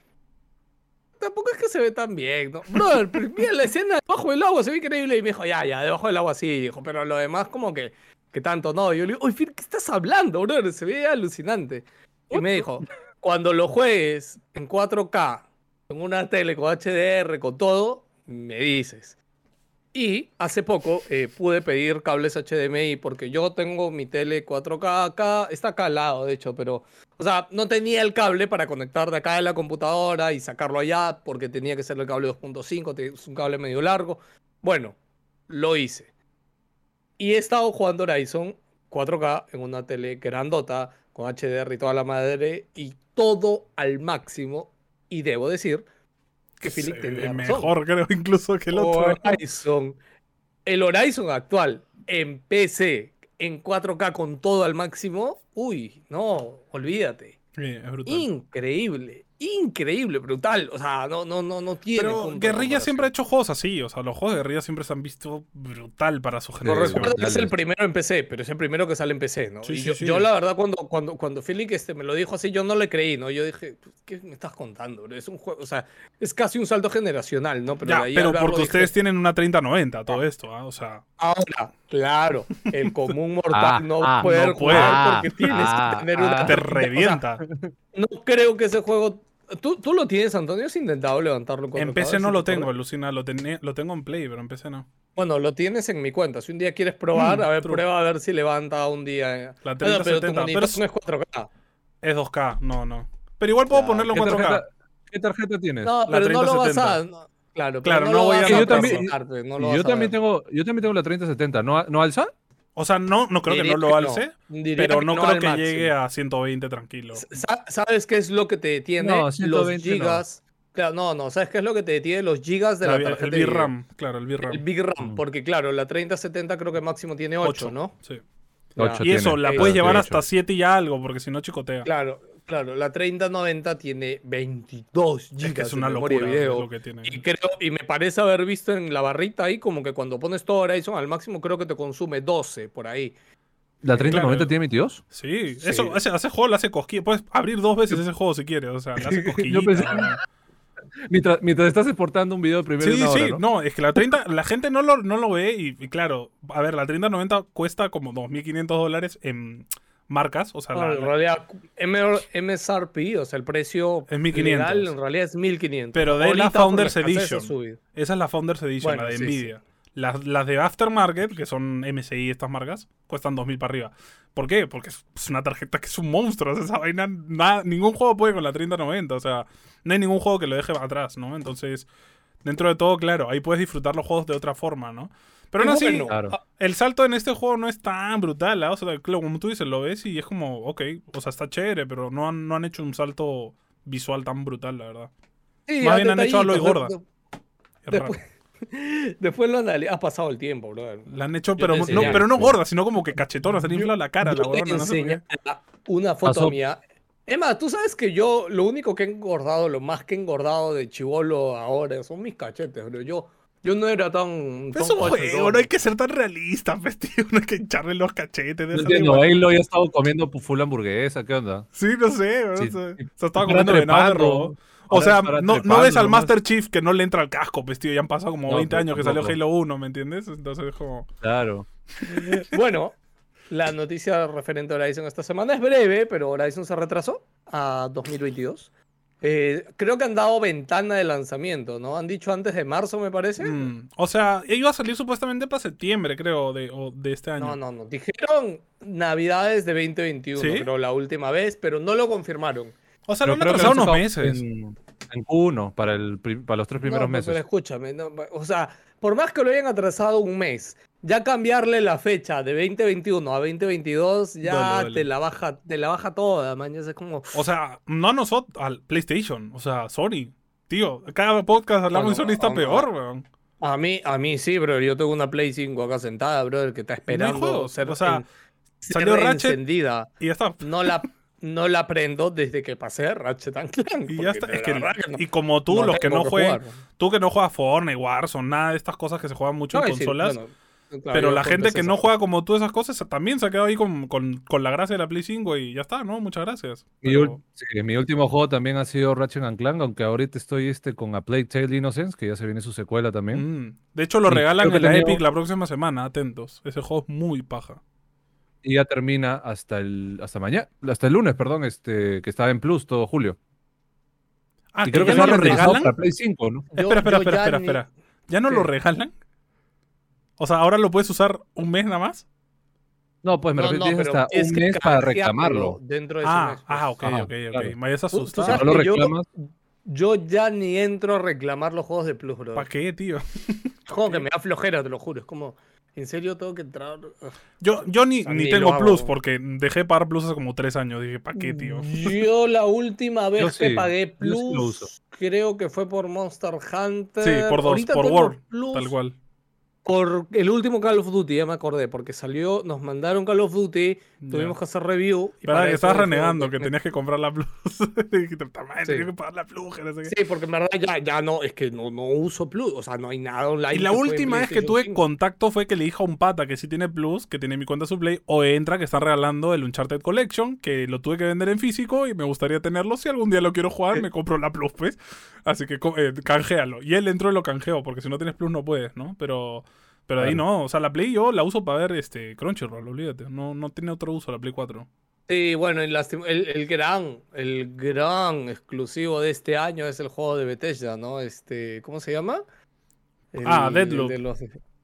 Tampoco es que se ve tan bien, ¿no? Brother, mira la escena debajo del agua, se ve increíble. Y me dijo, ya, ya, debajo del agua sí, dijo, pero lo demás como que, que tanto no. Y yo le digo, oye, Philip, ¿qué estás hablando, brother? Se ve alucinante. Y me dijo, cuando lo juegues en 4K, en una tele con HDR, con todo, me dices. Y hace poco eh, pude pedir cables HDMI porque yo tengo mi tele 4K acá, está acá al lado de hecho, pero, o sea, no tenía el cable para conectar de acá de la computadora y sacarlo allá porque tenía que ser el cable 2.5, es un cable medio largo. Bueno, lo hice. Y he estado jugando Horizon 4K en una tele grandota con HDR y toda la madre y todo al máximo. Y debo decir que Philip tenía razón. mejor, creo, incluso que el otro. Horizon, el Horizon actual en PC en 4K con todo al máximo, uy, no, olvídate. Sí, es brutal. Increíble, increíble, brutal. O sea, no, no, no, no tiene. Pero Guerrilla siempre ha hecho juegos así. O sea, los juegos de Guerrilla siempre se han visto brutal para su No generación. recuerdo que es el primero en PC, pero es el primero que sale en PC, ¿no? Sí, y sí, yo, sí. yo, la verdad, cuando, cuando, cuando Philip este, me lo dijo así, yo no le creí, ¿no? Yo dije, pues, ¿qué me estás contando? bro? Es un juego, o sea, es casi un salto generacional, ¿no? Pero, ya, de ahí a pero porque dije, ustedes tienen una 3090, todo esto, ¿ah? O sea, Ahora, claro, el común mortal Ah, no ah, no puede. jugar porque tienes Ah, que tener ah. una. te 30, o sea, revienta. no creo que ese juego. ¿Tú, tú lo tienes, Antonio? ¿Has intentado levantarlo con En PC no lo tengo, Lucina, lo, lo tengo en Play, pero en PC no. Bueno, lo tienes en mi cuenta. Si un día quieres probar, Mm, a ver, true. prueba a ver si levanta un día. La Bueno, pero tu 3070, monitor pero es, no es 4K. es 2K, no, no. Pero igual puedo Ya, ponerlo en ¿Qué 4K. tarjeta, qué tarjeta tienes? No, La pero no lo vas 3070. a. no, claro, pero Claro, no, no lo voy a Yo también- yo también tengo, yo también tengo la 3070, ¿no, ¿no alza? O sea, no, no creo que Diría no lo que alce, Diría pero que no, creo que máximo. llegue a 120 tranquilo. Sa- ¿Sabes qué es lo que te detiene? No, los 120 no. gigas. Claro, no, no. ¿Sabes qué es lo que te detiene? Los gigas de la, La- tarjeta el. VRAM, claro, el VRAM. El Big RAM. Mm. Porque, claro, la 3070 creo que máximo tiene 8, 8, ¿no? Sí. Ya. Ocho Y eso, tiene. la puedes sí, llevar ocho. hasta 7 y algo, porque si no chicotea. Claro, claro. La 3090 tiene 22 gigas Es que es de una memoria locura de video. lo que tiene. Y creo, y me parece haber visto en la barrita ahí como que cuando pones todo Horizon al máximo creo que te consume 12 por ahí. ¿La 3090 claro. tiene 22? Sí, Sí. eso, ese, ese juego le hace cosquilla. Puedes abrir dos veces ese juego si quieres. O sea, le hace ¿no? Mientras, mientras estás exportando un video primero Sí, de una sí, hora, ¿no? no, es que la 30, la gente no lo, no lo ve y, y claro, a ver, la 3090 cuesta como 2.500 dólares en marcas, o sea, la- en realidad, MSRP, o sea, el precio Es 1500. legal en realidad es 1500. Pero de la por Founders Edition. esa es la Founders Edition, Bueno, la de sí, Nvidia. Las, las de Aftermarket, que son MSI estas marcas, cuestan 2.000 para arriba. ¿Por qué? Porque es es una tarjeta que es un monstruo. o sea, esa vaina, nada- ningún juego puede con la 3090. O sea, no hay ningún juego que lo deje atrás, ¿no? Entonces, dentro de todo, claro, ahí puedes disfrutar los juegos de otra forma, ¿no? Pero aún Y así, bueno, Claro. el salto en este juego no es tan brutal, ¿ah? O sea, como tú dices, lo ves y es como, ok, o sea, está chévere, pero no han, no han hecho un salto visual tan brutal, la verdad. sí, más bien han hecho a Aloy detallitos, gorda. de- Es Después-. Después lo analizo. Ha pasado el tiempo, bro. La han hecho, pero no, pero no gorda, sino como que cachetona, se le infla la cara, Yo la te gorda, no sé una foto Pasó. mía. Emma, tú sabes que yo lo único que he engordado, lo más que he engordado de chivolo ahora son mis cachetes, bro. Yo, yo no era tan. Es un juego, no hay que ser tan realista, pues, tío. No hay que echarle los cachetes. No déjalo entiendo. Halo ya ha estado comiendo full hamburguesa, ¿qué onda? Sí, no sé, no Sí. sé. O sea, estaba comiendo venado de. O sea, no, no ves al. Master Chief que no le entra al casco, pues, tío. Ya han pasado como No, 20 pero años que salió. Halo 1, ¿me entiendes? Entonces es como... Claro. Bueno, la noticia referente a Horizon esta semana es breve, pero Horizon se retrasó a 2022. Eh, creo que han dado ventana de lanzamiento, ¿no? Han dicho antes de marzo, me parece. Mm, O sea, iba a salir supuestamente para septiembre, creo, de, o de este año. No, no, no. Dijeron Navidades de 2021, ¿Sí? creo, la última vez, pero no lo confirmaron. O sea, lo han atrasado unos meses. En, en Q1, para, el, para los tres primeros No, meses. Pero escúchame, no, o sea, por más que lo hayan atrasado un mes, ya cambiarle la fecha de 2021 a 2022 ya te la baja, te la baja toda, man. Es como, O sea, no a nosotros, al PlayStation. O sea, Sony. Tío, cada podcast hablamos Bueno, de Sony está peor, weón. a mí, a mí sí, bro. Yo tengo una Play 5 acá sentada, bro, que está esperando juegos, ser, o sea, en- ser salió Ratchet encendida. y ya está. No la, no la prendo desde que pasé Ratchet Clank. Y ya está. Es que, no- y como tú, no los que no jugar. tú que no juegas Fortnite, Warzone, nada de estas cosas que se juegan mucho No, en decir, consolas. bueno, claro, pero la gente que no juega como tú esas cosas también se ha quedado ahí con, con- con la gracia de la Play 5 y ya está, ¿no? Muchas gracias. Mi, Pero- ul- sí, mi último juego también ha sido Ratchet and Clank, aunque ahorita estoy este con A Plague Tale Innocence, que ya se viene su secuela también. Mm. De hecho, lo Y regalan en la tenía- Epic la próxima semana, atentos. Ese juego es muy paja. Y ya termina hasta el hasta mañana, hasta el lunes, perdón, este que estaba en Plus todo julio. Ah, y que creo que ya no lo regalan. para Play 5, ¿no? Yo- espera, espera, espera, ya espera, ni- espera. ¿Ya no ¿Qué? lo regalan? O sea, ahora lo puedes usar un mes nada más. No, pues me No, refiero no, tienes pero hasta un que mes para reclamarlo. Dentro de ese Ah, mes, pues. ah, ok, Ajá, ok, ok. claro. Me Tú- tú asustado. sabes no lo yo- reclamas. Yo ya ni entro a reclamar los juegos de Plus, bro. ¿Para qué, tío? Es como que me da flojera, te lo juro. Es como, ¿en serio tengo que entrar? Yo, yo ni, O sea, ni ni tengo Plus porque dejé de pagar Plus hace como tres años. Dije, ¿para qué, tío? Yo la última vez Yo que sí, pagué sí Plus, creo que fue por Monster Hunter. Sí, por dos, Ahorita por World, Plus tal cual. Por el último Call of Duty, ya me acordé, porque salió, nos mandaron Call of Duty, tuvimos que hacer review. y para que estabas renegando que tenías que comprar la Plus. Dijiste, Sí. tenía que pagar la Plus, no sé. Sí, porque en verdad ya, ya no, es que no, no uso Plus, o sea, no hay nada online. Y la última vez que tuve 5. contacto fue que le dije a un pata que sí tiene Plus, que tiene mi cuenta su Play, o entra que están regalando el Uncharted Collection, que lo tuve que vender en físico y me gustaría tenerlo. Si algún día lo quiero jugar, me compro la Plus, pues. Así que eh, canjealo. Y él entró y lo canjeó, porque si no tienes Plus no puedes, ¿no? Pero, pero ahí no. O sea, la Play yo la uso para ver este Crunchyroll, olvídate. No, no tiene otro uso la Play 4. Sí, bueno, el, el gran, el gran exclusivo de este año es el juego de Bethesda, ¿no? Este, ¿cómo se llama? Ah, El Deathloop. de los-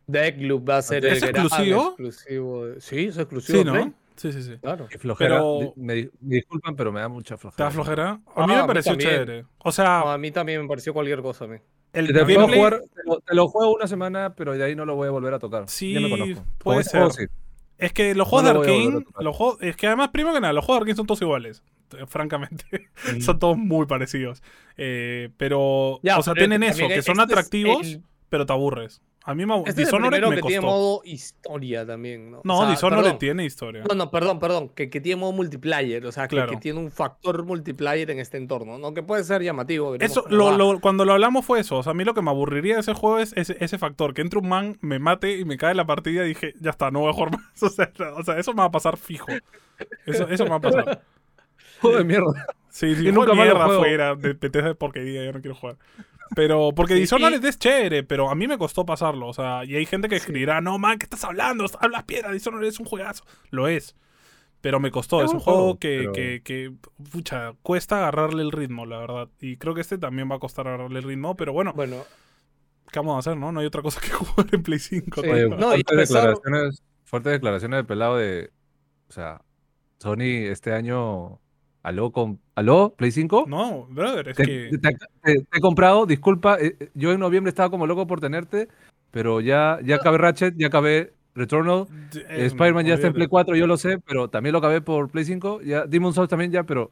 Deathloop va a ser ¿Es el gran exclusivo? exclusivo de- Sí, es exclusivo. Sí, Play, ¿no? Sí, sí, sí. Claro. Qué flojera. Pero- Me, di- me disculpan, pero me da mucha ¿Te flojera. da flojera? A Ah, mí a me mí pareció también. chévere. O sea, No, a mí también me pareció cualquier cosa a mí. El Te, puedo gameplay- jugar, te, lo, te lo juego una semana, pero de ahí no lo voy a volver a tocar. Sí, ya me conozco. Puede ser. sí. Es que los juegos No de Arkane, los juegos, es que además, primero que nada, los juegos de Arkane son todos iguales, eh, francamente. son todos muy parecidos. Eh, pero, Ya, o sea, pero tienen eso, que son este es atractivos, el- pero te aburres. A mí me. Este es el Dishonored primero me que costó. tiene modo historia también, ¿no? No, O sea, Dishonored perdón. tiene historia. No, no, perdón, perdón, que, que tiene modo multiplayer, o sea, que, Claro. que tiene un factor multiplayer en este entorno, ¿no? Que puede ser llamativo. Eso, lo, lo- cuando lo hablamos fue eso. O sea, a mí lo que me aburriría de ese juego es ese, ese factor. Que entre un man, me mate y me cae la partida y dije, ya está, no voy a jugar más. O sea, o sea, eso me va a pasar fijo. Eso, eso me va a pasar. Juego de mierda. Sí, sí, Y nunca mierda fuera de Bethesda de porquería, ya no quiero jugar. Pero, porque Sí, Dishonored y- es chévere, pero a mí me costó pasarlo. O sea, y hay gente que escribirá, no, man, ¿qué estás hablando? Hablas piedra, Dishonored es un juegazo. Lo es. Pero me costó, es, Es un juego, juego, que, pero- que, que, pucha, cuesta agarrarle el ritmo, la verdad. Y creo que este también va a costar agarrarle el ritmo, pero bueno, Bueno, ¿qué vamos a hacer, no? No hay otra cosa que jugar en Play 5. Sí. ¿no? Y fuertes, pesar- declaraciones, fuertes declaraciones del pelado de. O sea, Sony este año. ¿Aló con. ¿Aló? ¿Play 5? No, brother, es Te, que... te- te- te he comprado, disculpa. eh, eh, yo en noviembre estaba como loco por tenerte, pero ya, ya acabé Ratchet, ya acabé Returnal. eh, Spider-Man ya está en. Play 4, yo lo sé, pero también lo acabé por Play 5. Ya, Demon Souls también ya, pero.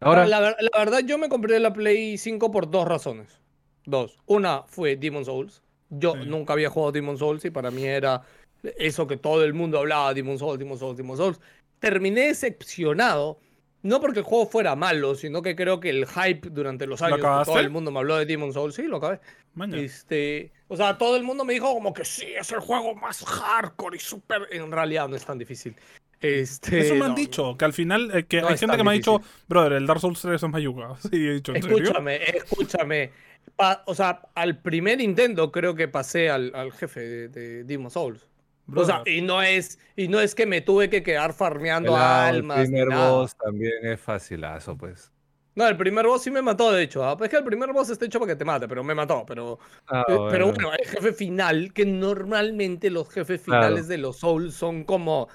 Ahora. la, ver- la verdad yo me compré la Play 5 por dos razones. Dos. Una fue Demon Souls. Yo Sí. nunca había jugado Demon Souls y para mí era eso que todo el mundo hablaba, Demon Souls, Demon Souls, Demon Souls. Terminé decepcionado, no porque el juego fuera malo, sino que creo que el hype durante los ¿Lo años acabaste? todo el mundo me habló de Demon Souls, sí, lo acabé. Maña. Este, o sea, todo el mundo me dijo como que sí, es el juego más hardcore y súper. En realidad no es tan difícil. Este, Eso me han no, dicho, que al final, eh, que No hay gente que me ha dicho, brother, el Dark Souls 3 es Mayuga. Sí, he dicho, ¿en serio? Escúchame, escúchame. Pa- o sea, al primer intento creo que pasé al, al jefe de, de Demon Souls. O sea, Brother. y no es, y no es que me tuve que quedar farmeando pelado, almas. el primer nada. boss también es facilazo, pues. No, el primer boss sí me mató, de hecho. ¿ah? Pues es que el primer boss está hecho para que te mate, pero me mató. Pero, Ah, eh, pero bueno, el jefe final, que normalmente los jefes Claro. finales de los Souls son como.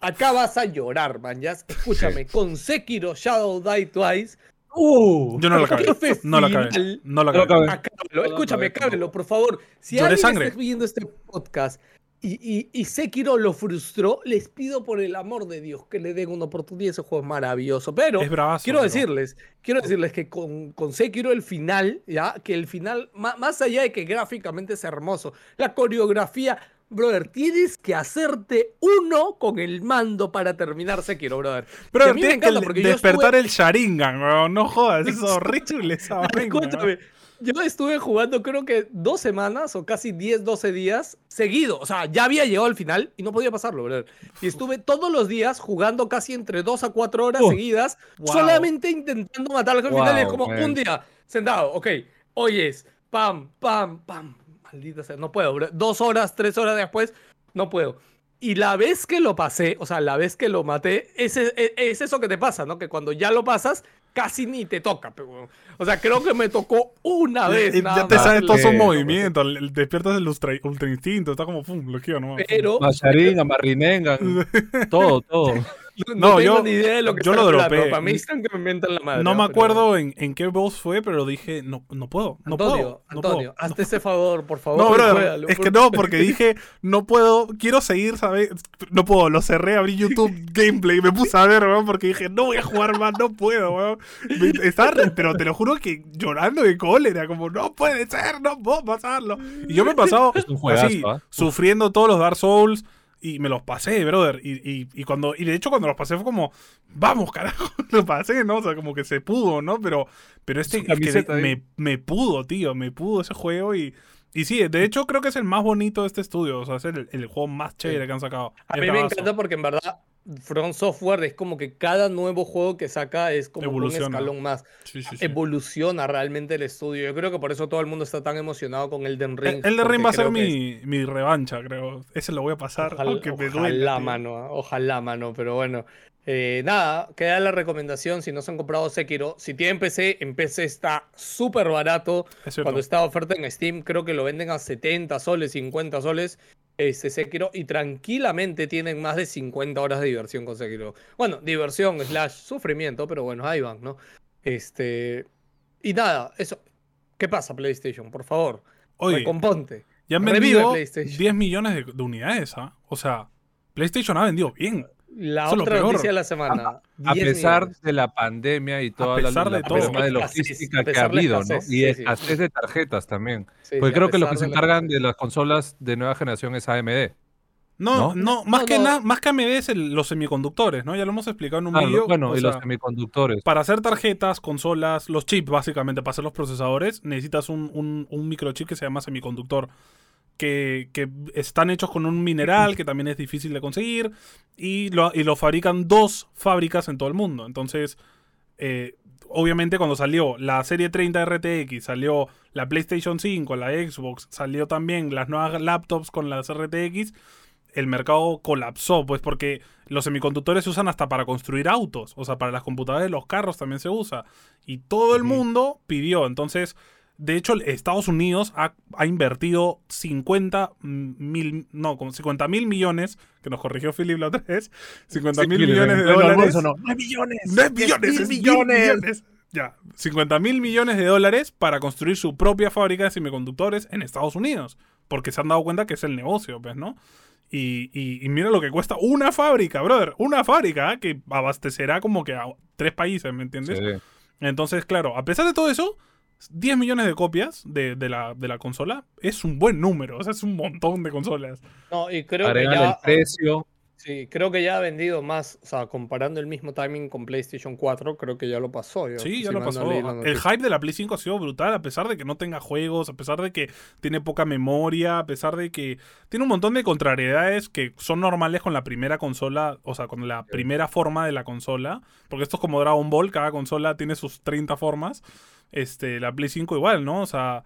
Acá vas a llorar, man. Ya, escúchame, con Sekiro Shadow Die Twice. ¡Uh! Yo no lo acabé. jefe No lo acabé. final- No lo acabé. Acábalo, escúchame, no, no. cábelo, por favor. Si Lloré alguien sangre. está viendo este podcast y, y, y Sekiro lo frustró, les pido por el amor de Dios que le den una oportunidad. Ese juego es maravilloso. Pero bravazo. quiero pero- decirles, quiero decirles que con, con Sekiro el final, ya, que el final, más allá de que gráficamente es hermoso, la coreografía, brother, tienes que hacerte uno con el mando para terminar Sekiro, brother. Me tienes que despertar estuve- el Sharingan, weón. No jodas, es horrible esa vaina, Escúchame, yo estuve jugando creo que dos semanas o casi 10, 12 días seguido. O sea, ya había llegado al final y no podía pasarlo, brother. Y estuve todos los días jugando casi entre 2 a 4 horas seguidas, wow. solamente intentando matar al jefe final. Y es Wow, como man. un día sentado, ok, hoy es pam, pam, pam. Maldita sea, no puedo, bro. Dos horas, tres horas después, no puedo. Y la vez que lo pasé, o sea, la vez que lo maté, es, es, es eso que te pasa, ¿no? Que cuando ya lo pasas, casi ni te toca, pe, weón. O sea, creo que me tocó una vez. Nada ya te sabes todos sus movimientos. Despiertas el ultra, ultra instinto. Está como, pum, bloqueo, ¿no? Pero Macharín, Amarrinengan, todo, todo. No, No, tengo yo- ni idea de lo que yo lo dropeé. Para mí están que me inventan la madre. No me acuerdo en, en qué boss fue, pero dije, no, no puedo, no Antonio, puedo. no Antonio, puedo. hazte ese favor, por favor. No, juégalo, es que no, porque dije, no puedo, quiero seguir, ¿sabes? No puedo, lo cerré, abrí YouTube Gameplay y me puse a ver, weón, porque dije, no voy a jugar más, no puedo, weón. Estaba, pero te lo juro que llorando de cólera, como, no puede ser, no puedo pasarlo. Y yo me he pasado así, ¿ah? sufriendo todos los Dark Souls y me los pasé, brother. Y, y, y cuando, y de hecho cuando los pasé fue como, vamos, carajo, lo pasé, ¿no? O sea, como que se pudo, ¿no? Pero, pero este es que me, me pudo, tío, me pudo ese juego y... Y sí, de hecho creo que es el más bonito de este estudio, o sea, es el, el juego más chévere que han sacado. A mí me encanta porque en verdad From Software es como que cada nuevo juego que saca es como un escalón más. Sí, sí, sí. Evoluciona realmente el estudio. Yo creo que por eso todo el mundo está tan emocionado con Elden Ring. El de Ring va a ser es- mi, mi revancha, creo. Ese lo voy a pasar, Ojalá, aunque me ojalá, mano, ¿ah? ojalá, mano, pero bueno. Eh, nada, queda la recomendación si no se han comprado Sekiro. Si tienen PC, en PC está súper barato. Es. Cuando está oferta en Steam, creo que lo venden a 70 soles, 50 soles. Este Sekiro, y tranquilamente tienen más de 50 horas de diversión con Sekiro. Bueno, diversión slash sufrimiento, pero bueno, ahí van, ¿no? Este. Y nada, eso. ¿Qué pasa, PlayStation? Por favor, Oye, recomponte. ya han vendido PlayStation. 10 millones de, de unidades, ¿ah? O sea, PlayStation ha vendido bien. La Eso otra noticia de la semana. A 10 pesar millones. de la pandemia y toda la, pesar de la todo. problema de logística a que ha de habido, ¿no? Y sí, sí. escasez de tarjetas también. Sí, Porque creo que los que se de encargan de las consolas de nueva generación es AMD. No, no, ¿No? más, No, que no. na- más que AMD es el- los semiconductores, ¿no? Ya lo hemos explicado en un Ah, vídeo. bueno, o y los semiconductores. Para hacer tarjetas, consolas, los chips, básicamente, para hacer los procesadores, necesitas un, un- un microchip que se llama semiconductor. Que, que están hechos con un mineral que también es difícil de conseguir. Y lo, y lo fabrican dos fábricas en todo el mundo. Entonces, eh, obviamente, cuando salió la serie 30 RTX, salió la PlayStation 5, la Xbox, salió también las nuevas laptops con las RTX. El mercado colapsó, pues porque los semiconductores se usan hasta para construir autos, o sea, para las computadoras de los carros también se usa. Y todo el mundo pidió. Entonces, de hecho, Estados Unidos ha, ha invertido 50 mil, no, como 50 mil millones, que nos corrigió Philip la otra vez, 50 mil millones de dólares. No, ¡No millones! No es millones, ¡Diez es mil millones! millones. Ya, 50 mil millones de dólares para construir su propia fábrica de semiconductores en Estados Unidos. Porque se han dado cuenta que es el negocio, pues, ¿no? Y, y- y mira lo que cuesta una fábrica, brother. Una fábrica que abastecerá como que a tres países, ¿me entiendes? Sí. Entonces, claro, a pesar de todo eso, 10 millones de copias de, de la, de la consola es un buen número. O sea, es un montón de consolas. No, y creo que ya. el precio. Sí, creo que ya ha vendido más. O sea, comparando el mismo timing con PlayStation 4, creo que ya lo pasó. yo, Sí, ya lo no pasó. la El hype de la Play 5 ha sido brutal, a pesar de que no tenga juegos, a pesar de que tiene poca memoria, a pesar de que tiene un montón de contrariedades que son normales con la primera consola, o sea, con la primera forma de la consola. Porque esto es como Dragon Ball, cada consola tiene sus 30 formas. Este, la Play 5 igual, ¿no? O sea,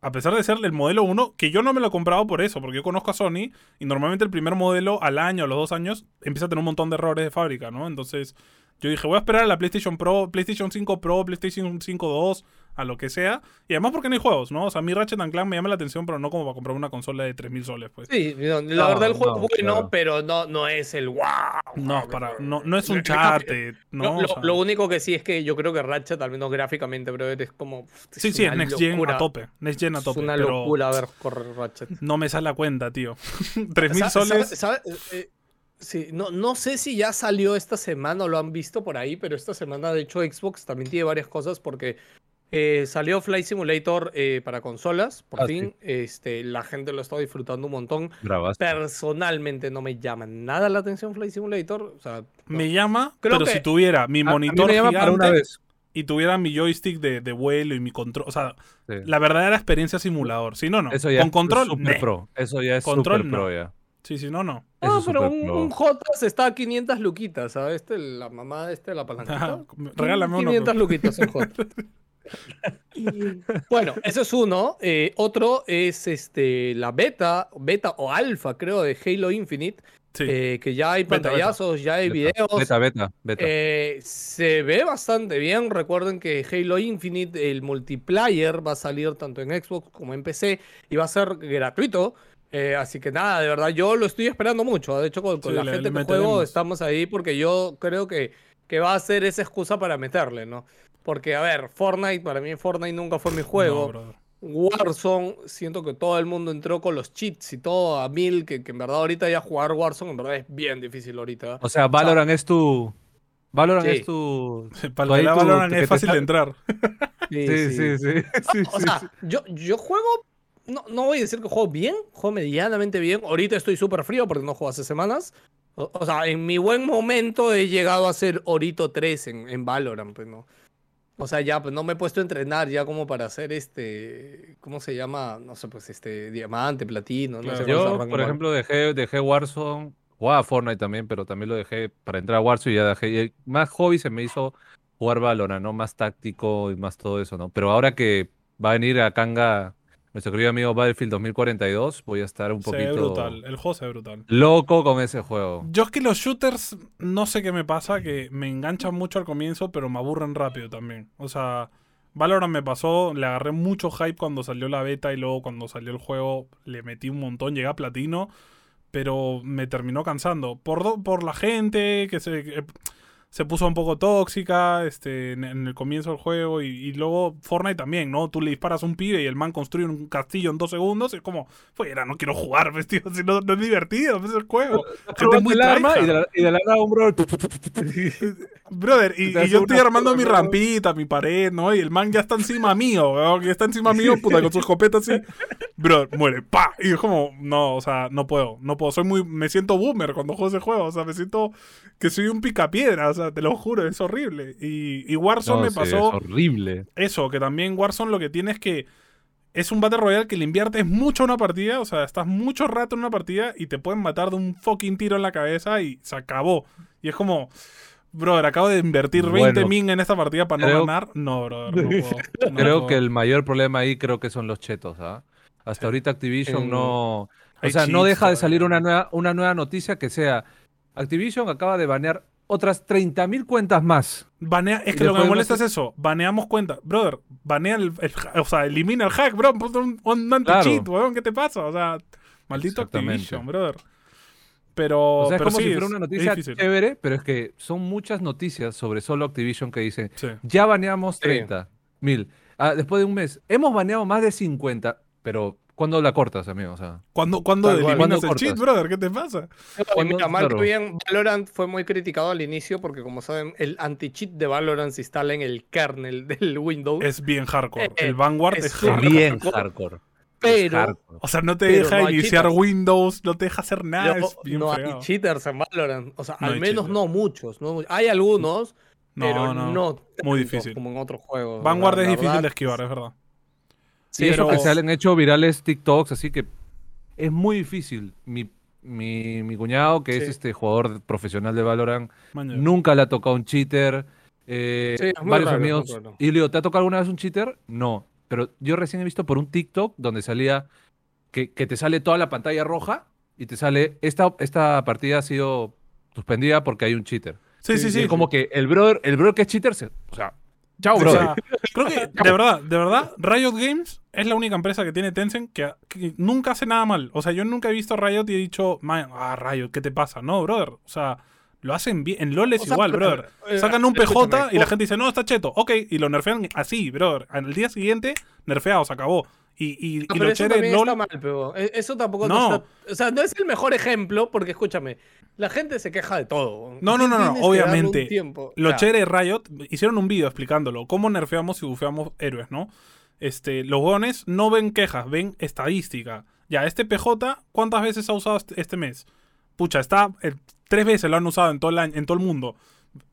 a pesar de ser el modelo 1, que yo no me lo he comprado por eso, porque yo conozco a Sony y normalmente el primer modelo al año, a los dos años, empieza a tener un montón de errores de fábrica, ¿no? Entonces, yo dije, voy a esperar a la PlayStation Pro, PlayStation 5 Pro, PlayStation 5 2, a lo que sea. Y además porque no hay juegos, ¿no? O sea, a mí Ratchet and Clank me llama la atención, pero no como para comprar una consola de 3.000 soles, pues. Sí, no, la No, verdad el juego no, es bueno, claro. pero no, no es el wow. No, para, no, no es un chat. ¿no? Lo, O lo- sea, lo único que sí es que yo creo que Ratchet, al menos gráficamente, pero es como. sí, sí, es Next Gen a tope. Next Gen a tope. Es una pero locura ver correr Ratchet. No me sale la cuenta, tío. 3.000 Sa- soles. sabe- sabe- eh, sí, no, no sé si ya salió esta semana o lo han visto por ahí, pero esta semana, de hecho, Xbox también tiene varias cosas porque eh, salió Flight Simulator eh, para consolas, por Ah, fin. Este, la gente lo está disfrutando un montón. Grabaste. Personalmente no me llama nada la atención Flight Simulator. O sea, no. Me llama, Creo pero que- si tuviera mi monitor llama para gigante una vez. y tuviera mi joystick de, de vuelo y mi control, o sea, Sí. la verdadera experiencia simulador. Si no, no. Eso ya Con es control, super pro. Eso ya es Control, super no. pro ya. Sí, si no, no. Ah, es pero un, un J está a 500 luquitas, ¿sabes? Este, la mamá de este, la palanquita. Regálame uno. 500 pues. luquitas en J. bueno, eso es uno. Eh, otro es este la beta, beta o alfa, creo, de Halo Infinite. Sí. eh, que ya hay Beta, beta. pantallazos, ya hay Beta, videos. Beta, beta, beta. Eh, se ve bastante bien. Recuerden que Halo Infinite, el multiplayer, va a salir tanto en Xbox como en PC y va a ser gratuito. Eh, así que nada, de verdad, yo lo estoy esperando mucho. De hecho, con, con Sí, la le- gente le de juego estamos ahí porque yo creo que, que va a ser esa excusa para meterle, ¿no? Porque, a ver, Fortnite, para mí Fortnite nunca fue mi juego. No. Warzone, siento que todo el mundo entró con los cheats y todo a mil, que, que en verdad ahorita ya jugar Warzone en verdad es bien difícil ahorita. O sea, Valorant es tu. Valorant Sí. es tu. Para Tú el ahí que la tú- valoran que es fácil de entrar. Sí, sí, sí. sí, O sí, sea, sí. yo, yo juego, no, no voy a decir que juego bien, juego medianamente bien. Ahorita estoy súper frío porque no juego hace semanas. O, o sea, en mi buen momento he llegado a ser Orito 3 en, en Valorant, pues no. O sea, ya, pues no me he puesto a entrenar ya como para hacer este, ¿cómo se llama? No sé, pues este, diamante, platino, no Claro. sé es el Yo, por ejemplo, dejé, dejé Warzone. Jugaba Fortnite también, pero también lo dejé para entrar a Warzone y ya dejé. y más hobby se me hizo jugar Valorant, ¿no? Más táctico y más todo eso, ¿no? Pero ahora que va a venir a Kanga nuestro querido amigo Battlefield 2042, voy a estar un Se ve poquito brutal. El juego se ve brutal. loco con ese juego. Yo es que los shooters, no sé qué me pasa, que me enganchan mucho al comienzo, pero me aburren rápido también. O sea, Valorant me pasó, le agarré mucho hype cuando salió la beta y luego cuando salió el juego le metí un montón, llegué a platino, pero me terminó cansando. Por, do- por la gente que se, que se puso un poco tóxica este, en, en el comienzo del juego y, y luego Fortnite también, ¿no? Tú le disparas a un pibe y el man construye un castillo en dos segundos y es como, fuera, no quiero jugar, tío, si no, no es divertido, pues, es el juego. Gente muy el arma y de, la, y de la nada un bro. Brother, y, yo estoy armando mi rampita, mi pared, ¿no? Y el man ya está encima mío, que está encima mío, puta, con su escopeta así. Bro, muere, pa. Y es como, no, o sea, no puedo, no puedo. Soy muy, me siento boomer cuando juego ese juego, o sea, me siento que soy un picapiedra, o sea, te lo juro, es horrible. Y, y Warzone No, me sí, pasó es horrible. eso, que también Warzone lo que tiene es que es un Battle Royale que le inviertes mucho a una partida, o sea, estás mucho rato en una partida y te pueden matar de un fucking tiro en la cabeza y se acabó. Y es como, brother, acabo de invertir 20 Bueno, min en esta partida para no creo- ganar. No, brother, no puedo. no Creo puedo. que el mayor problema ahí creo que son los chetos, ¿ah? Hasta ahorita Activision Eh, no... O sea, no deja de salir una nueva, una nueva noticia que sea Activision acaba de banear otras 30.000 cuentas más. Banea, es que lo que me molesta no sé- es eso. Baneamos cuentas. Brother, banea el, el O sea, elimina el hack, bro. Ponte un, un anti-cheat, Claro. weón. ¿Qué te pasa? O sea, maldito. Activision, brother. Pero, O sea, es pero como sí, si fuera una noticia chévere, pero es que son muchas noticias sobre solo Activision que dicen, Sí. ya baneamos Sí. 30 mil. Ah, después de un mes, hemos baneado más de 50, pero ¿cuándo la cortas, amigo? O sea, ¿Cuándo, eliminas ¿Cuándo el cheat, cortas? brother? ¿Qué te pasa? Mira, mal que claro. bien, Valorant fue muy criticado al inicio porque, como saben, el anti-cheat de Valorant se instala en el kernel del Windows. Es bien hardcore. Eh, el Vanguard es es, hardcore. bien hardcore, pero hardcore. O sea, no te deja no iniciar cheaters. Windows, no te deja hacer nada. Es bien no hay cheaters en Valorant. O sea, No al menos cheaters. no muchos. No, hay algunos, pero No. Muy difícil. como en otros juegos. Vanguard La- es la difícil verdad, de esquivar, es verdad. Sí, y eso pero- que se han hecho virales TikToks, así que es muy difícil. Mi, mi, mi cuñado, que es este jugador profesional de Valorant, nunca le ha tocado un cheater. eh, Sí, varios raro, amigos. Y Leo, ¿te ha tocado alguna vez un cheater? No. Pero yo recién he visto por un TikTok donde salía que, que te sale toda la pantalla roja y te sale esta, esta partida ha sido suspendida porque hay un cheater. Sí, sí, Sí, sí. Como que el brother, el brother que es cheater, se, o sea, chao, O brother. sea, creo que, de verdad, de verdad, Riot Games es la única empresa que tiene Tencent que, que nunca hace nada mal. O sea, yo nunca he visto Riot y he dicho, "Man, ah, Riot, ¿qué te pasa? No, brother. O sea, lo hacen bien. En LoL es O sea, igual, pero, brother. eh, Sacan un PJ y la gente dice, no, está cheto. Ok, y lo nerfean así, brother. Al día siguiente, nerfeado, se acabó. Y, y, Ah, y pero lo eso también está mal, pero e- eso tampoco No. está- O sea, no es el mejor ejemplo, porque escúchame, la gente se queja de todo. No, no, no, no, obviamente. tiempo. Lo Ya. chévere de Riot, hicieron un video explicándolo, cómo nerfeamos y bufeamos héroes, ¿no? Este, los hueones no ven quejas, ven estadística. Ya, este PJ, ¿cuántas veces ha usado este, este mes? Pucha, está, eh, tres veces lo han usado en todo, el año, en todo el mundo.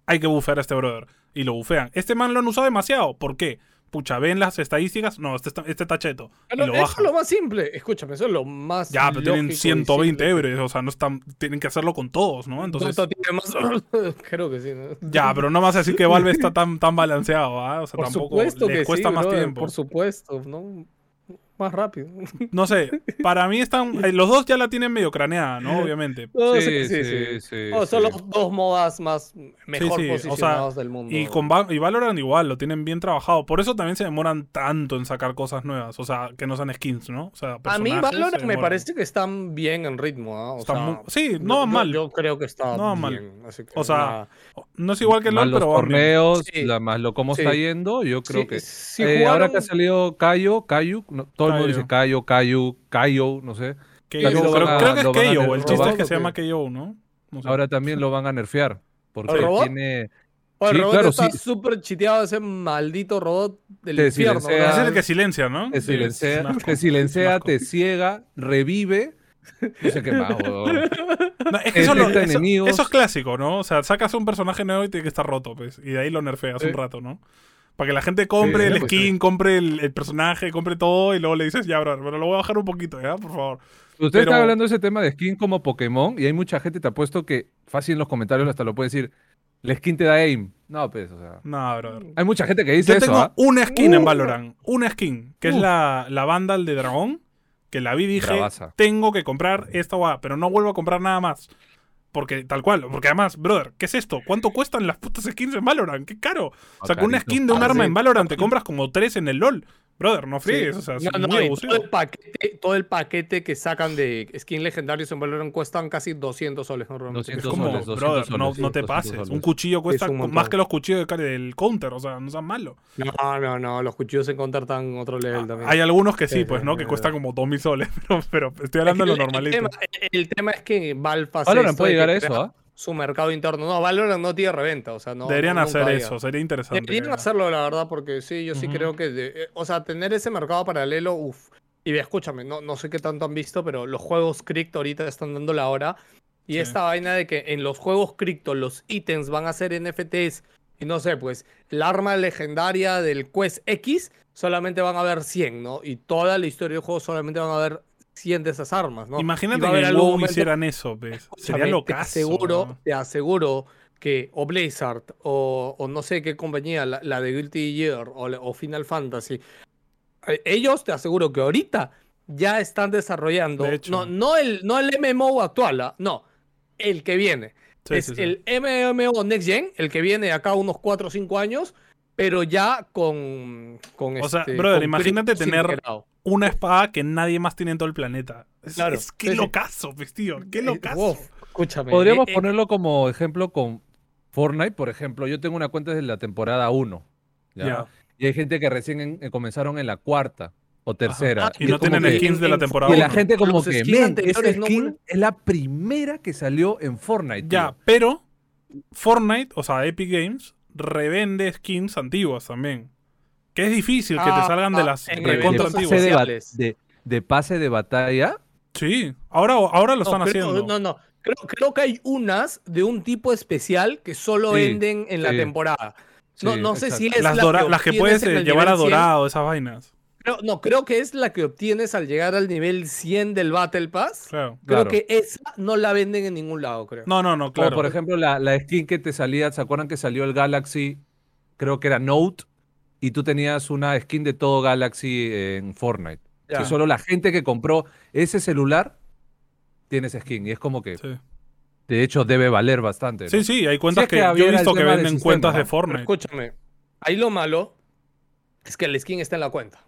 Hay que bufear a este brother. Y lo bufean. Este man lo han usado demasiado. ¿Por qué? Pucha, ven las estadísticas. No, este está, este está cheto. Y Pero lo eso es lo más simple. Escúchame, eso es lo más. Ya, pero tienen lógico y 120 simple. euros. O sea, no están, tienen que hacerlo con todos, ¿no? Entonces. Más. Creo que sí. ¿no? Ya, pero no vas a decir que Valve está tan, tan balanceado, ¿ah? O sea, Por tampoco les que cuesta sí, más tiempo. Por supuesto, ¿no? Más rápido. No sé, para mí están. eh, Los dos ya la tienen medio craneada, ¿no? Obviamente. Sí, sí, sí, Oh, son sí. los dos modas más mejor sí, o sea, posicionados del mundo. Y con Va- y Valorant igual, lo tienen bien trabajado. Por eso también se demoran tanto en sacar cosas nuevas. O sea, que no sean skins, ¿no? O sea, A mí Valorant me parece que están bien en ritmo, ¿ah? O Están sea, muy- sí, no yo- mal. Yo creo que está No mal. bien. así que O sea. No es igual que LOL, los pero bien. torneos, Sí. la- más lo cómo Sí. está yendo, yo creo Sí, que... si Eh, Ahora que ha salido Cayo, Cayu, no, todo el mundo Cayo. dice Cayo, Cayu, Cayo, no sé. Creo, a- creo que es KO. El chiste es que ¿Robot se llama? KO, ¿no? No sé. Ahora también lo van a nerfear. Porque ¿El robot? tiene... Oye, el Sí, robot claro, está sí. súper chiteado ese maldito robot del Te infierno. silencia. Es el que silencia, ¿no? Te Sí, silencia, asco. te, silencia, te ciega, revive. No sé qué más. No, es que eso, lo- detecta eso- eso es clásico, ¿no? O sea, sacas un personaje nuevo y tiene que estar roto, pues. Y de ahí lo nerfeas Sí. un rato, ¿no? Para que la gente compre Sí, el pues, skin, compre el, el personaje, compre todo y luego le dices, ya, bro, pero lo voy a bajar un poquito, ¿ya? Por favor. Usted Pero- está hablando de ese tema de skin como Pokémon y hay mucha gente, te ha puesto que fácil en los comentarios hasta lo puede decir, la skin te da aim. No, pues, o sea. No, brother. Hay mucha gente que dice Yo eso, tengo ¿ah? una skin en Uh. Valorant. Una skin, que es Uh. la, la Vandal de dragón. Que la vi y dije, Bravaza. tengo que comprar esta guada, pero no vuelvo a comprar nada más. Porque tal cual, porque además, brother, ¿qué es esto? ¿Cuánto cuestan las putas skins en Valorant? ¡Qué caro! O sea, con una skin de un Ah, arma en Valorant te compras como tres en el LOL. Brother, no Sí. friegues, o sea, es No, no, muy abusivo. todo, el paquete, todo el paquete que sacan de skin legendarios en Valorant cuestan casi 200 soles normalmente. 200 Es como, soles, 200 brother, no, no te 200 pases. soles. Un cuchillo cuesta un más que los cuchillos del counter, o sea, no sean malo. No, no, no, los cuchillos en counter están otro level también. Ah, Hay algunos que sí, Sí, pues, sí, ¿no? sí, Que sí. cuestan como 2000 soles, pero, pero estoy Es que hablando de lo el normalito. tema- El, tema es que Valve hace Valorant puede de llegar a eso, ¿ah? Su mercado interno. No, Valorant no tiene reventa, o sea, no. Deberían no- hacer eso, sería interesante. Deberían hacerlo, la verdad, porque sí, yo sí creo que, de- eh, o sea, tener ese mercado paralelo, uff. Y ve, escúchame, no, no sé qué tanto han visto, pero los juegos cripto ahorita están dando la hora. Y Sí. esta vaina de que en los juegos cripto los ítems van a ser NFTs y no sé, pues el arma legendaria del Quest X solamente van a haber 100, ¿no? Y toda la historia del juego solamente van a haber 100 de esas armas, ¿no? Imagínate que en algún WoW hicieran eso. Escúchame, Sería lo te aseguro, te aseguro que o Blizzard o, o no sé qué compañía, la, la de Guilty Gear o, o Final Fantasy, eh, ellos te aseguro que ahorita ya están desarrollando, De hecho. no, no, el, no el MMO actual, ¿ah? no, el que viene. es el MMO Next Gen, el que viene acá unos 4 o 5 años, pero ya con... con O sea, este, brother, imagínate tener. Una espada que nadie más tiene en todo el planeta. Es, Claro, es qué sí, locazo, pues, tío. Qué Eh, locazo. wow, escúchame. Podríamos eh, eh, ponerlo como ejemplo con Fortnite, por ejemplo. Yo tengo una cuenta desde la temporada 1. ¿ya? Y hay gente que recién en- eh, comenzaron en la cuarta o tercera. Ah, Y no tienen que- skins de la temporada Y la gente como Los que, men, esa no skin vuelven". es la primera que salió en Fortnite. Ya, tío. pero Fortnite, o sea, Epic Games, revende skins antiguas también. Que es difícil que te Ah, salgan de ah, las recontra antiguas. pase de, de- de pase de batalla. Sí, ahora, ahora lo No, están creo- haciendo. No, no. Creo, creo que hay unas de un tipo especial que solo Sí, venden en la temporada. No, Sí, no sé si es las, la que las que puedes eh, llevar a nivel 100. dorado, esas vainas. Creo- no, creo que es la que obtienes al llegar al nivel 100 del Battle Pass. Claro. Creo Claro. que esa no la venden en ningún lado, creo. No, no, no, Como claro. por ejemplo la, la skin que te salía, ¿se acuerdan que salió el Galaxy? Creo que era Note. Y tú tenías una skin de todo Galaxy en Fortnite. Ya. Que solo la gente que compró ese celular tiene esa skin. Y es como que, Sí. de hecho, debe valer bastante. ¿no? sí, sí, hay cuentas es que que, yo he visto que venden sistema, cuentas de Fortnite. escúchame, ahí lo malo es que el skin está en la cuenta.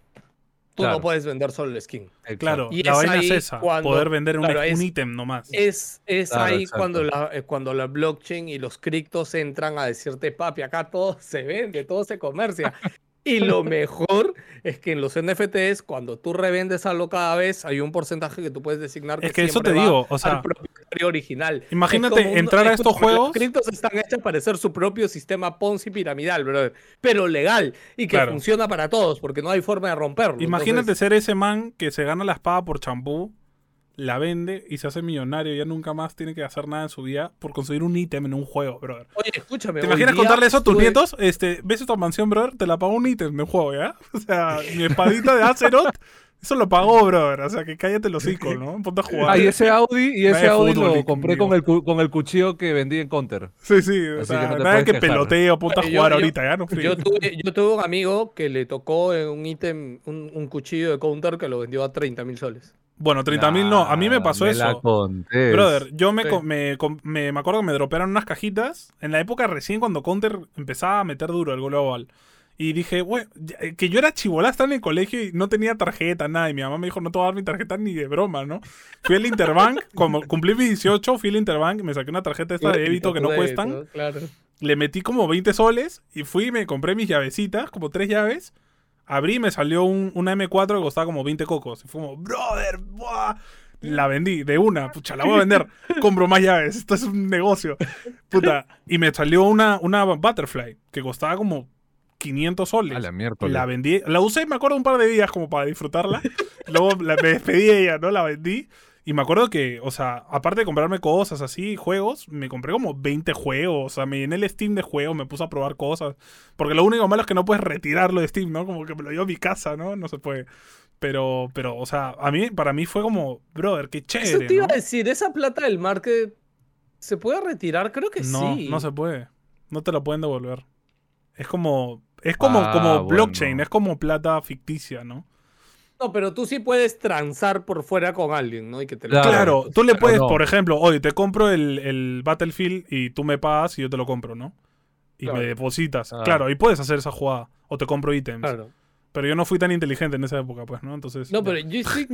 Tú Claro. no puedes vender solo el skin. Exacto. Claro, Y la es vaina es ahí esa, cuando- poder vender un, claro, un ítem nomás. Es, es Claro, ahí exacto. cuando la, eh, cuando la blockchain y los criptos entran a decirte, papi, acá todo se vende, todo se comercia. Y lo mejor es que en los NFTs, cuando tú revendes algo cada vez, hay un porcentaje que tú puedes designar. Es que eso te digo, o al sea, propietario original. Imagínate un- entrar a estos juegos- Los criptos están hechos para ser su propio sistema Ponzi piramidal, brother. Pero legal y que Claro. funciona para todos, porque no hay forma de romperlo. Imagínate Entonces, ser ese man que se gana la espada por champú la vende y se hace millonario. Ya nunca más tiene que hacer nada en su vida por conseguir un ítem en un juego, brother. Oye, escúchame. ¿Te imaginas contarle eso a tus estuve- nietos? Este, ves esta mansión, brother, te la pagó un ítem de un juego, ¿ya? O sea, mi espadita de Azeroth, eso lo pagó, brother. O sea, que cállate los hocico, ¿no? Ponte a jugar. Ah, y ese Audi, y ese Audi lo compré con el, con el cuchillo que vendí en Counter. Sí, sí, o sea, que no nada que quejar. peloteo, ponte a yo- jugar yo- ahorita, ya no frío. Yo tuve, yo tuve un amigo que le tocó un ítem, un, un cuchillo de counter que lo vendió a 30 mil soles. Bueno, 30 mil no, a mí me pasó me eso. contés. Brother, yo me, Sí. me, me, me acuerdo que me dropearon unas cajitas en la época recién cuando Counter empezaba a meter duro el global. Y dije, güey, eh, que yo era chibolasta en el colegio y no tenía tarjeta, nada. Y mi mamá me dijo, no te voy a dar mi tarjeta ni de broma, ¿no? Fui al Interbank, como cumplí mis 18, fui al Interbank, me saqué una tarjeta esta de débito que no cuestan. Claro. Le metí como 20 soles y fui y me compré mis llavecitas, como tres llaves. Abrí y me salió un, una M4 que costaba como 20 cocos. Y fue como, brother, buah. La vendí de una, pucha, la voy a vender. Compro más llaves, esto es un negocio. Puta. Y me salió una, una Butterfly que costaba como 500 soles. A la miércoles. La vendí, la usé, me acuerdo, un par de días como para disfrutarla. Luego la- me despedí de ella, ¿no? La vendí. Y me acuerdo que, o sea, aparte de comprarme cosas así, juegos, me compré como 20 juegos. O sea, me llené el Steam de juegos, me puse a probar cosas. Porque lo único malo es que no puedes retirarlo de Steam, ¿no? Como que me lo llevo a mi casa, ¿no? No se puede. Pero, pero, o sea, a mí, para mí fue como, brother, qué Eso chévere. te iba ¿no? a decir, esa plata del market se puede retirar, creo que No, sí. no se puede. No te lo pueden devolver. Es como, es como, Ah, como bueno. blockchain, es como plata ficticia, ¿no? No, pero tú sí puedes transar por fuera con alguien, ¿no? Y que te lo Claro. Claro, tú le puedes, no. por ejemplo, oye, te compro el, el Battlefield y tú me pagas y yo te lo compro, ¿no? Y Claro. me depositas. Ah. Claro, y puedes hacer esa jugada. O te compro ítems. Claro. Pero yo no fui tan inteligente en esa época, pues, ¿no? Entonces. No, ya. pero yo sí.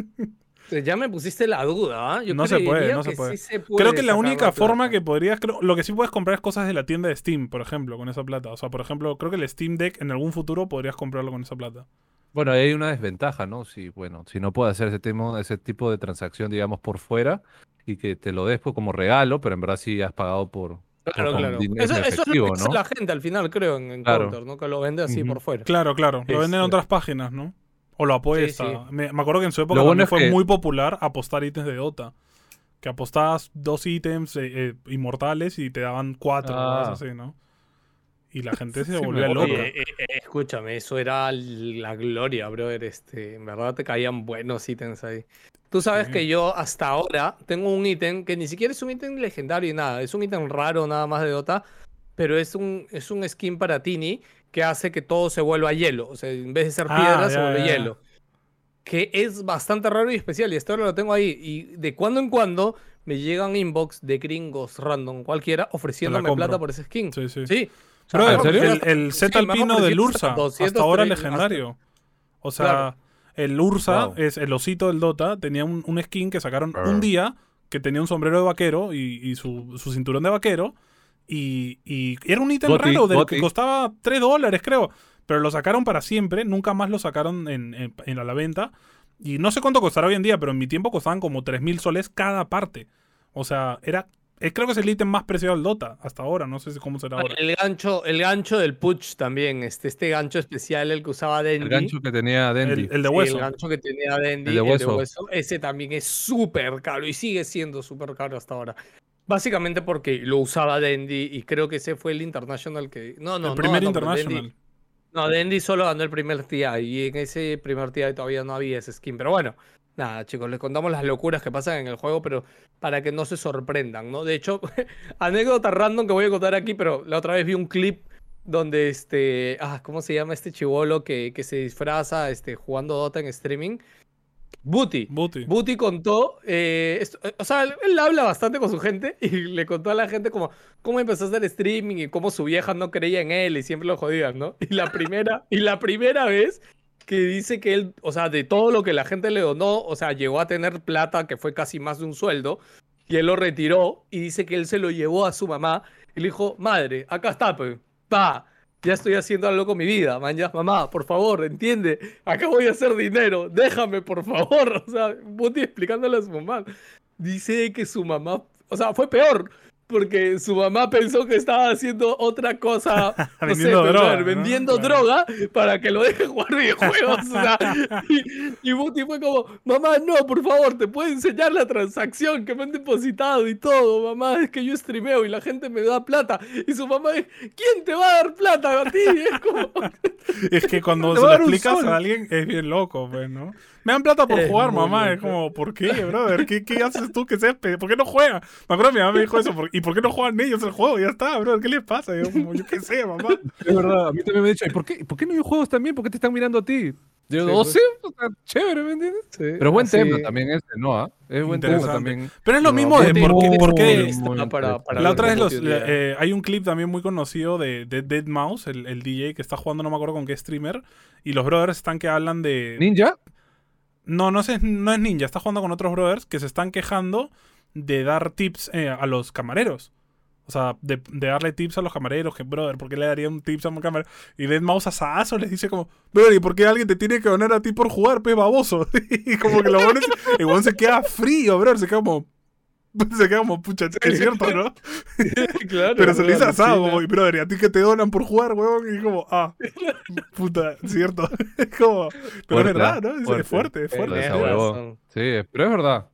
Ya me pusiste la duda, ¿ah? No se puede, no se puede. sí se puede Creo que la única forma que podrías. Creo, lo que sí puedes comprar es cosas de la tienda de Steam, por ejemplo, con esa plata. O sea, por ejemplo, creo que el Steam Deck en algún futuro podrías comprarlo con esa plata. Bueno, ahí hay una desventaja, ¿no? Si, bueno, si no puedes hacer ese, tema, ese tipo de transacción, digamos, por fuera y que te lo des pues, como regalo, pero en verdad sí has pagado por, Claro, claro. dinero Eso, es lo que hace ¿no? la gente al final, creo, en, en Claro. Counter, ¿no? Que lo vende así por fuera. Claro, claro. Lo venden en Este- otras páginas, ¿no? O lo apuesta. Sí, sí. Me, me acuerdo que en su época bueno fue que- muy popular apostar ítems de Dota. Que apostabas dos ítems eh, eh, inmortales y te daban cuatro, Ah. cosas así, ¿no? Y la gente se Sí, volvía acuerdo. loca. Oye, eh, eh, escúchame, eso era la gloria, brother. Este, en verdad te caían buenos ítems ahí. Tú sabes Sí. que yo hasta ahora tengo un ítem que ni siquiera es un ítem legendario y nada, es un ítem raro nada más de Dota, pero es un, es un skin para Tini que hace que todo se vuelva hielo. O sea, en vez de ser Ah, piedra, se vuelve ya, ya. hielo. Que es bastante raro y especial, y hasta ahora lo tengo ahí. Y de cuando en cuando me llegan inbox de gringos random cualquiera ofreciéndome plata por ese skin. Sí, sí. Sí. El, el sí, han alpino del Ursa, hasta 200, hasta ahora 300, legendario. O sea, Claro. el Ursa, Wow. es el osito del Dota, tenía un, un skin que sacaron un día que tenía un sombrero de vaquero y, y su, su cinturón de vaquero. Y, y era un ítem Goti, raro del Goti. que costaba 3 dólares, creo. Pero lo sacaron para siempre, nunca más lo sacaron en, en- en a la venta. Y no sé cuánto costará hoy en día, pero en mi tiempo costaban como 3.000 soles cada parte. O sea, era eh, creo que es el ítem más preciado del Dota hasta ahora. No sé si cómo será ahora. El gancho, el gancho del Puch también, este, este gancho especial, el que usaba Dendy. El gancho que tenía Dendy. El, el de Sí, hueso. el gancho que tenía Dendy, El de el de hueso. ese también es súper caro y sigue siendo súper caro hasta ahora. Básicamente porque lo usaba Dendy y creo que ese fue el International que... No, no, el no primer ganó, pero International. Dendy- no, Dendy solo ganó el primer TI y en ese primer TI todavía no había ese skin. Pero bueno, nada, chicos, les contamos las locuras que pasan en el juego, pero para que no se sorprendan, ¿no? De hecho, anécdota random que voy a contar aquí, pero la otra vez vi un clip donde este. Ah, ¿cómo se llama este chivolo que, que se disfraza este, jugando Dota en streaming? Booty. Booty. Booty contó, eh, esto- eh, o sea, él, él habla bastante con su gente y le contó a la gente como cómo empezó a hacer streaming y cómo su vieja no creía en él y siempre lo jodían, ¿no? Y la primera, y la primera vez que dice que él, o sea, de todo lo que la gente le donó, o sea, llegó a tener plata que fue casi más de un sueldo y él lo retiró y dice que él se lo llevó a su mamá y le dijo, madre, acá está, pues, pa, ya estoy haciendo algo con mi vida, man, ya, mamá, por favor, entiende, acá voy a hacer dinero, déjame, por favor, o sea, Buti explicándole a su mamá, dice que su mamá, o sea, fue peor, porque su mamá pensó que estaba haciendo otra cosa, no Vendiendo droga, ¿no? vendiendo Claro. droga para que lo deje jugar videojuegos. o sea, y, y Buti fue como, mamá, no, por favor, te puedo enseñar la transacción que me han depositado y todo, mamá, es que yo streameo y la gente me da plata. Y su mamá es, ¿quién te va a dar plata a ti? Es como, Es que cuando se lo explicas a alguien es bien loco, pues, ¿no? Me dan plata por Es jugar, mamá. Es como, ¿por qué, brother? ¿Qué, qué haces tú que seas ¿Por qué no juegas? Me acuerdo que mi mamá me dijo eso. ¿por- ¿Y por qué no juegan ellos el juego? Ya está, brother. ¿Qué les pasa? Yo, como, yo qué sé, mamá. Es verdad, a mí también me han dicho, ¿y por qué, por qué no hay juegos también? ¿Por qué te están mirando a ti? Yo, Sí, no pues. sé, o sea, chévere, ¿me entiendes? Sí, Pero buen así- tema también este, ¿no? ¿Ah? Es buen tema también. Pero es lo No, mismo de por qué. por qué- para- para La otra cómo los, eh, hay un clip también muy conocido de, de Dead Mouse, el, el DJ que está jugando, no me acuerdo con qué streamer, y los brothers están que hablan de... ¿Ninja? No, no, sé, no es ninja, está jugando con otros brothers que se están quejando de dar tips eh, a los camareros. O sea, de, darle tips a los camareros, que brother, ¿por qué le daría un tips a un camarero? Y Dead Mouse asazo les dice como, brother, ¿y por qué alguien te tiene que donar a ti por jugar, pe baboso? y como que lo bueno weón se queda frío, brother, se queda como... Se queda como, pucha, es cierto, ¿no? Claro, Pero se le dice asado, como, y brother, ¿y a ti que te donan por jugar, weón? Y como, ah, puta, cierto. es como, pero es verdad. ¿no? Es- Fuerte. Es fuerte, es fuerte. Huevón. Sí, pero es verdad.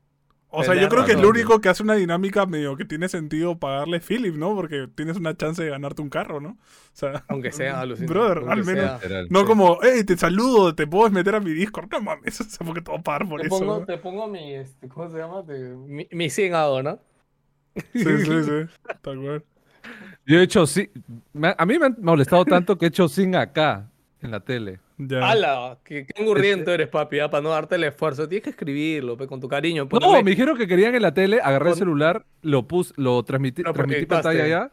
O sea, yo creo que es lo único que hace una dinámica medio que tiene sentido pagarle Philip, ¿no? Porque tienes una chance de ganarte un carro, ¿no? O sea, Aunque sea alucinante. Brother, aunque al menos- sea. No como, hey, te saludo, te puedes meter a mi Discord. No mames, o sea, porque te voy a pagar por Te eso. pongo, te pongo mi, este, ¿cómo se llama? Te- mi, mi 100 ADO, ¿no? Sí, sí, sí. Tal cual. Yo he hecho sí. A mí me han molestado tanto que he hecho sin acá en la tele. Ya. ¡Hala! ¡Qué, angurriento eres, papi! ah, Para no darte el esfuerzo. Tienes que escribirlo, pe, con tu cariño. No, ponerle- me dijeron que querían en la tele, agarré el celular, lo puse, lo transmití, Lo transmití pantalla allá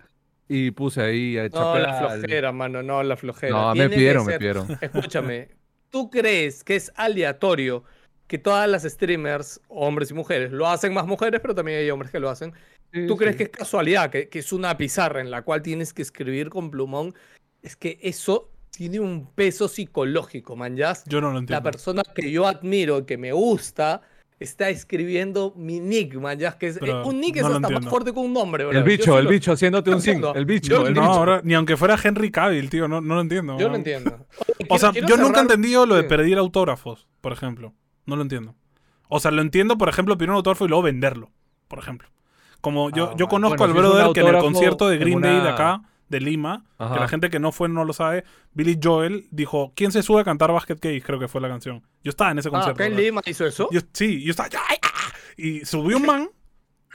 y puse ahí a echar No, la flojera, mano, no, la flojera. No, me Tiene pidieron, me pidieron. Escúchame, ¿tú crees que es aleatorio que todas las streamers, hombres y mujeres, lo hacen más mujeres, pero también hay hombres que lo hacen? Sí, ¿Tú crees que es casualidad, que, que es una pizarra en la cual tienes que escribir con plumón? Es que eso tiene un peso psicológico, man. ya. Yo no lo La entiendo. persona que yo admiro, que me gusta, está escribiendo mi nick, man. ya, que es, eh, un nick es no hasta más fuerte que un nombre, bro. El bicho, el lo- bicho haciéndote un zinc. El bicho, Yo el No, bicho. bro, ni aunque fuera Henry Cavill, tío, no, no lo entiendo. Yo ¿no? lo entiendo. Oye, O sea, quiero- yo nunca he entendido lo de pedir autógrafos, por ejemplo. No lo entiendo. O sea, lo entiendo, por ejemplo, pedir un autógrafo y luego venderlo, por ejemplo. Como yo, Ah, yo conozco Bueno, al si brother que en el concierto de en Green Day de una- acá, de Lima, que la gente que no fue no lo sabe, Billy Joel dijo, ¿quién se sube a cantar Basket Case? Creo que fue la canción. Yo estaba en ese Ah, concierto. acá en. Lima hizo eso. Yo, sí, yo estaba. ¡ay, ah! Y subió un man,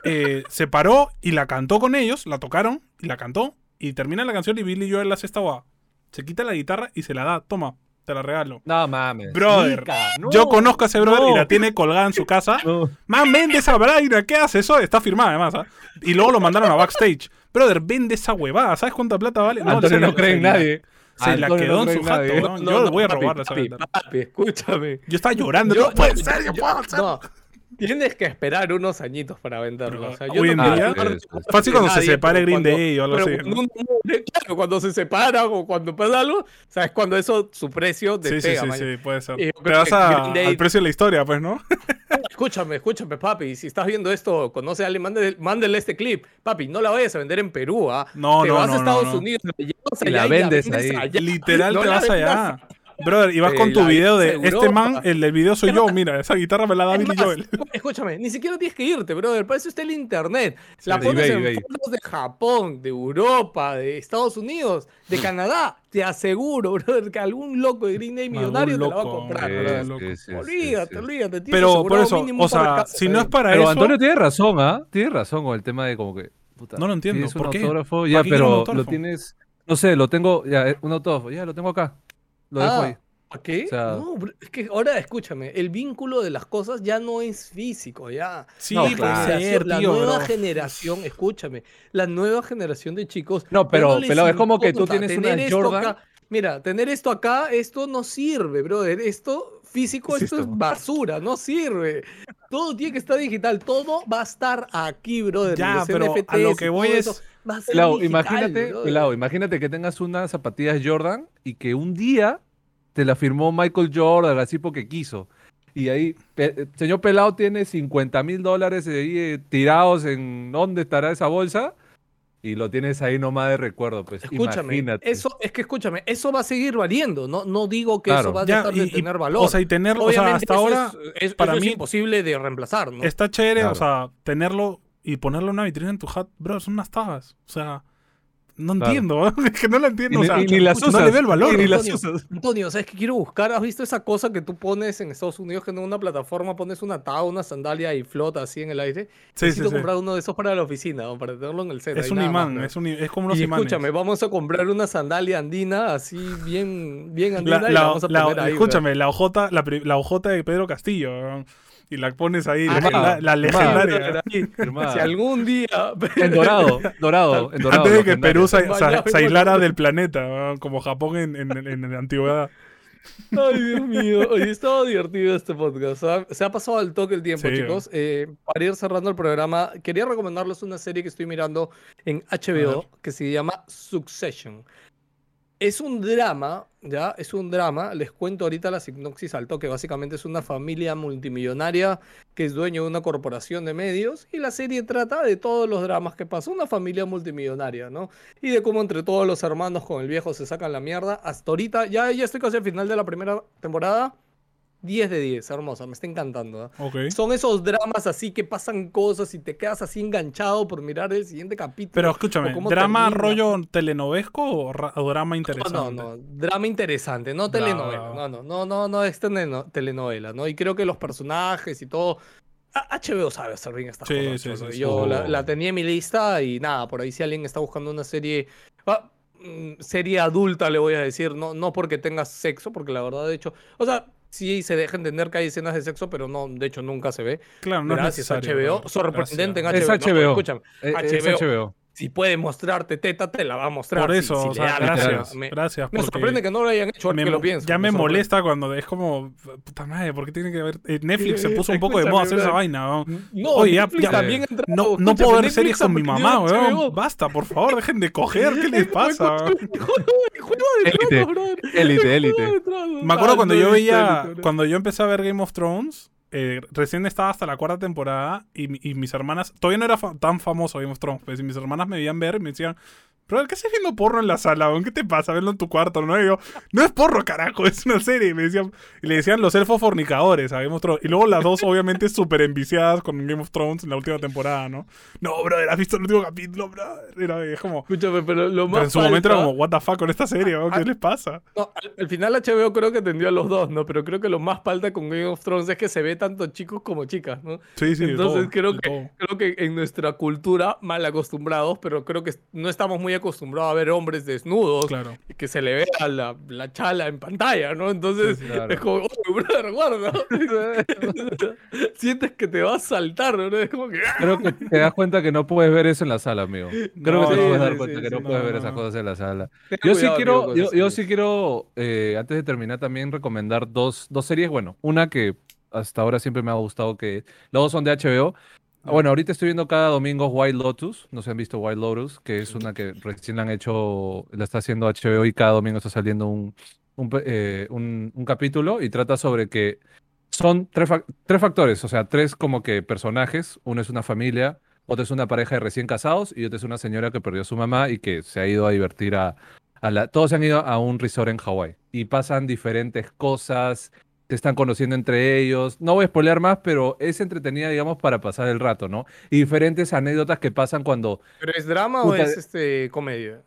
eh, se paró y la cantó con ellos, la tocaron y la cantó. Y termina la canción y Billy Joel hace esta guada. Se quita la guitarra y se la da. Toma, te la regalo. No mames. Brother, no, Yo conozco a ese brother y no. la tiene colgada en su casa. No. Man, vende esa vaina. ¿Qué hace eso? Está firmada además. ¿ah? Y luego lo mandaron a backstage. Brother, vende esa huevada. ¿Sabes cuánta plata vale? Antonio se no cree en nadie. Se la Antonio quedó no en su jato. ¿no? No, Yo no, voy a papi, robarle esa papi, papi, escúchame. Yo estaba llorando. Yo- no puede ser, yo- puedo hacer. Tienes que esperar unos añitos para venderlo. Pero, o sea, hoy en día- sí, sí. Fácil cuando se separe Green cuando- Day o algo así, cuando claro, cuando se separan o cuando pasa algo, sabes cuando eso su precio Sí, sí, despega. sí, man. sí, puede ser. Te vas a- Day- al precio de la historia, pues, ¿no? Escúchame, escúchame, papi. Si estás viendo esto, conoce a alguien, mándele, mándele este clip. Papi, no la vayas a vender en Perú, ¿ah? No, te no, vas no, a Estados no. Unidos, llevas Y la y vendes vendes ahí. allá. Literal No te vas allá. Brother, y vas Eh, con tu video de Europa. este man, el del video soy yo, mira, esa guitarra me la da Billy Joel. Escúchame, ni siquiera tienes que irte, brother. Para eso está el internet. La Sí, pones eBay, en eBay. foros de Japón, de Europa, de Estados Unidos, de Canadá. Te aseguro, brother, que algún loco de Green Day millonario te la va a comprar, brother. olvídate, olvídate. tienes Pero por eso, mínimo o sea, si no es para Pero eso, Antonio tiene razón, ¿ah? Tiene razón con el tema de como que. puta, No lo entiendo, tienes un ¿por qué? autógrafo, ¿Para ya, pero autógrafo? lo tienes. No sé, lo tengo. Ya, eh, un autógrafo, ya lo tengo acá. Lo dejo Ah, ahí. ¿Para qué? O sea- no, bro, es que ahora escúchame, el vínculo de las cosas ya no es físico, ya. sí, No, claro. ser, la tío, nueva bro. generación, escúchame, la nueva generación de chicos. No, pero- es como que tú tienes una Jordan. Mira, tener esto acá, esto no sirve, brother. Esto físico, ¿Qué es esto es basura, no sirve. Todo tiene que estar digital, todo va a estar aquí, brother. Ya, pero a NFTs lo y que voy es- a digital, imagínate, pelao, imagínate que tengas unas zapatillas Jordan y que un día te la firmó Michael Jordan, así porque quiso. Y ahí, pe- señor Pelao tiene 50 mil dólares ahí eh, tirados en dónde estará esa bolsa. Y lo tienes ahí nomás de recuerdo, pues Escúchame, imagínate. eso es que escúchame, eso va a seguir valiendo, no, no digo que Claro. eso va a Ya, dejar de y- tener valor. O sea, y tenerlo, o sea, hasta ahora es, es- para es mí- imposible de reemplazar, ¿no? está chévere, Claro. o sea, tenerlo y ponerlo en una vitrina en tu hat, bro, son unas tabas. O sea, no Claro. entiendo, es que no lo Y entiendo. ni, o sea, y ni las no usas. le veo el valor. ni las Antonio. usas. Antonio, ¿sabes qué quiero buscar? ¿Has visto esa cosa que tú pones en Estados Unidos que en una plataforma pones una taba, una sandalia y flota así en el aire? Sí, sí, Necesito sí. comprar uno de esos para la oficina, ¿no? para tenerlo en el set. Es un más, imán, ¿no? es, un, i- es como unos y imanes. escúchame, vamos a comprar una sandalia andina así bien, bien andina La, y la la- vamos a la- ahí. escúchame, la hojota, la, pri- la hojota de Pedro Castillo, y la pones ahí, Ah, la, la- la bro. legendaria. Firmada. Si algún día... En dorado, dorado, en dorado. Antes de que. Perú se, aislara del planeta, como Japón en, en- en la antigüedad. Ay, Dios mío. Oye, estaba divertido este podcast. ¿ah? Se ha pasado al toque el tiempo, Sí, chicos. Eh, para ir cerrando el programa, quería recomendarles una serie que estoy mirando en HBO que se llama Succession. Es un drama, ¿ya? Es un drama. Les cuento ahorita la sinopsis al toque. Básicamente es una familia multimillonaria que es dueño de una corporación de medios y la serie trata de todos los dramas que pasa. Una familia multimillonaria, ¿no? Y de cómo entre todos los hermanos con el viejo se sacan la mierda. Hasta ahorita, ya, ya estoy casi al final de la primera temporada. 10 de 10, hermosa, me está encantando. Ok. Son esos dramas así que pasan cosas y te quedas así enganchado por mirar el siguiente capítulo. Pero escúchame, ¿drama termina. rollo telenovesco o, ra- o drama interesante? No, no, no, drama interesante, no telenovela. No, no, no, no, no es teleno- telenovela, ¿no? Y creo que los personajes y todo. HBO sabe hacer bien estas Sí, cosas. sí, sí, Yo la, la tenía en mi lista y nada, por ahí si alguien está buscando una serie. ah, mm, serie adulta, le voy a decir, no, no porque tenga sexo, porque la verdad, de hecho. O sea, sí se deja entender que hay escenas de sexo, pero no, de hecho nunca se ve. Claro, no es Gracias a necesario. HBO. Sorprendente Gracias. en Es HBO. No, HBO. escúchame, Eh, Es HBO. HBO. Si puede mostrarte teta, te la va a mostrar. Por eso, si o sea, gracias. Me- gracias. me sorprende que no lo hayan hecho, me que lo pienso. ya me molesta cuando es como, puta madre, ¿por qué tiene que ver? eh, Netflix se puso un poco de moda hacer esa vaina, weón. No, Oye, ya- también entrado. No, no puedo ver series con mi mamá, weón. Basta, por favor, dejen de coger. ¿Qué les pasa? weón? Juego de Élite, élite, élite. Me acuerdo cuando no yo veía, cuando yo empecé a ver Game of Thrones, eh, recién estaba hasta la cuarta temporada y, mi- y mis hermanas, todavía no era tan famoso Game of Thrones, pues y mis hermanas me veían ver y me decían, ¿qué haces viendo porro en la sala? ¿Qué te pasa? Verlo en tu cuarto, ¿no? Y yo, no es porro, carajo, es una serie. Y, me decían, y le decían los elfos fornicadores a Game of Thrones. Y luego las dos, obviamente, súper enviciadas con Game of Thrones en la última temporada, ¿no? No, bro, ¿has visto el último capítulo, bro? Era, y es como... Escúchame, pero lo más Pero en su momento era como, what the fuck con esta serie? ¿qué les pasa? No, al, al final HBO creo que atendió a los dos, ¿no? Pero creo que lo más falta con Game of Thrones es que se ve tanto chicos como chicas, ¿no? Sí, sí, Entonces todo, creo que todo. creo que en nuestra cultura mal acostumbrados, pero creo que no estamos muy acostumbrados a ver hombres desnudos Claro. y que se le vea la, la chala en pantalla, ¿no? Entonces Sí, sí, claro. es como, oh, brother, guarda. Sientes que te va a saltar, ¿no? Es como que ¡ah! Creo que te das cuenta que no puedes ver eso en la sala, amigo. Creo No, que te sí, puedes dar cuenta sí, que sí, no no, puedes ver esas cosas en la sala. Ten Yo sí quiero, amigo, yo, sí quiero, eh, antes de terminar, también recomendar dos, dos series. Bueno, una que hasta ahora siempre me ha gustado, que los dos son de HBO. Bueno, ahorita estoy viendo cada domingo Wild Lotus. No se han visto Wild Lotus, que es una que recién la han hecho, la está haciendo HBO y cada domingo está saliendo eh, un- un capítulo y trata sobre que son tres, fac- tres factores, o sea, tres como que personajes. Uno es una familia, otro es una pareja de recién casados y otra es una señora que perdió a su mamá y que se ha ido a divertir a, a la... Todos se han ido a un resort en Hawái y pasan diferentes cosas, se están conociendo entre ellos. No voy a spoilear más, pero es entretenida, digamos, para pasar el rato, ¿no? Y diferentes anécdotas que pasan cuando... ¿Pero es drama Puta, o es este comedia?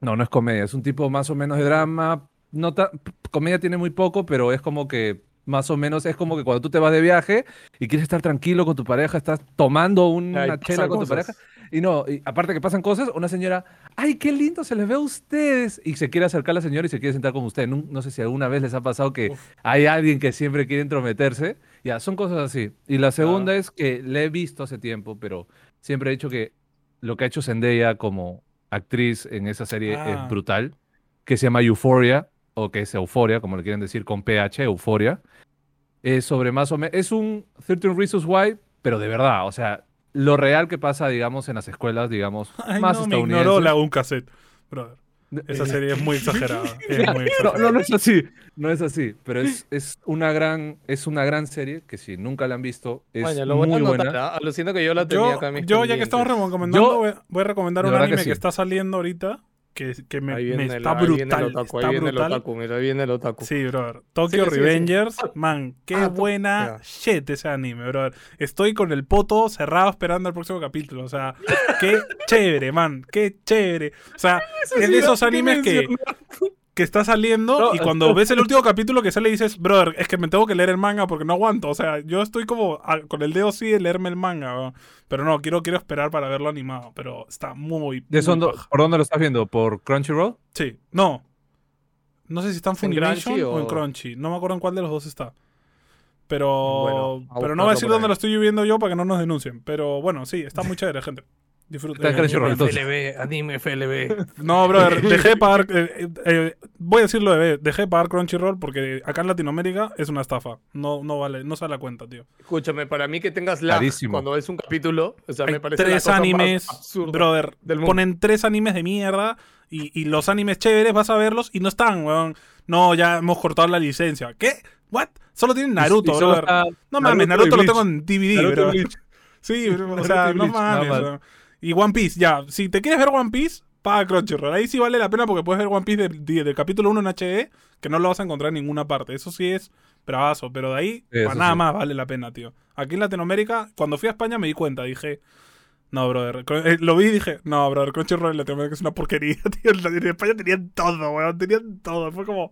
No, no es comedia, es un tipo más o menos de drama. No ta- comedia tiene muy poco, pero es como que más o menos es como que cuando tú te vas de viaje y quieres estar tranquilo con tu pareja, estás tomando una Ay, chela con tu pareja y no, y aparte que pasan cosas, una señora, ay, qué lindo se les ve a ustedes y se quiere acercar a la señora y se quiere sentar con usted. No, no sé si alguna vez les ha pasado que Uf. hay alguien que siempre quiere entrometerse. Ya, son cosas así. Y la segunda es que le he visto hace tiempo, pero siempre he dicho que lo que ha hecho Zendaya como actriz en esa serie Ah. es brutal, que se llama Euphoria, o que es Euforia, como le quieren decir con PH, Euforia. Es sobre más o menos, es un 13 Reasons Why, pero de verdad, o sea, lo real que pasa, digamos, en las escuelas, digamos, Ay, más no, me estadounidenses. ignoró la un cassette, brother. Esa serie es muy exagerada. Es muy No, exagerada. no, no es así, no es así, pero es, es una gran, es una gran serie que si nunca la han visto es lo muy buena. ¿ah? Alucino que yo la tenía Yo, acá yo, ya que estamos recomendando, Yo- voy, a recomendar un que anime que, sí. está saliendo ahorita que, que me, Ahí me viene, está el, el brutal. otaku, está ahí viene el brutal. otaku, mira, ahí viene el otaku. Sí, brother. Tokyo Sí, sí, sí. Revengers, man, qué Ah, buena shit ese anime, brother. Estoy con el poto cerrado esperando el próximo capítulo. O sea, qué chévere, man, qué chévere. O sea, es de esos animes que, que está saliendo No, y cuando ves el último capítulo que sale dices, brother, es que me tengo que leer el manga porque no aguanto. O sea, yo estoy como a- con el dedo sí de leerme el manga, pero no, quiero, quiero esperar para verlo animado. Pero está muy, ¿De muy. ¿Por dónde lo estás viendo? ¿Por Crunchyroll? Sí, no. No sé si está en ¿En Funimation Crunchy o... en Crunchy. No me acuerdo en cuál de los dos está. Pero, Bueno, pero no voy a decir dónde lo estoy viendo yo para que no nos denuncien. Pero bueno, sí, está muy chévere, gente. Disfruten. Está en Crunchyroll. Anime entonces. FLB, anime FLB. No, brother, dejé de pagar. eh, eh, eh, voy a decirlo de vez, dejé de pagar Crunchyroll porque acá en Latinoamérica es una estafa. No, no vale, no sale la cuenta, tío. Escúchame, para mí que tengas Carísimo. cuando ves un capítulo, o sea, Hay me parece la tres cosa animes, brother. del mundo. Ponen tres animes de mierda y, y los animes chéveres vas a verlos y no están, weón. No, ya hemos cortado la licencia. ¿Qué? ¿What? Solo tienen Naruto, Y solo brother. No mames, Naruto lo tengo en DVD, Naruto bro. Sí, bro, o sea, no mames. más. Y One Piece, ya. Si te quieres ver One Piece, paga Crunchyroll. Ahí sí vale la pena porque puedes ver One Piece de- de- del capítulo 1 en HD, que no lo vas a encontrar en ninguna parte. Eso sí es bravazo, pero de ahí, Sí, para nada sí. más vale la pena, tío. Aquí en Latinoamérica, cuando fui a España me di cuenta, dije... No, brother. Eh, lo vi y dije, no, brother, Crunchyroll en Latinoamérica es una porquería, tío. En España tenían todo, weón. Tenían todo. Fue como...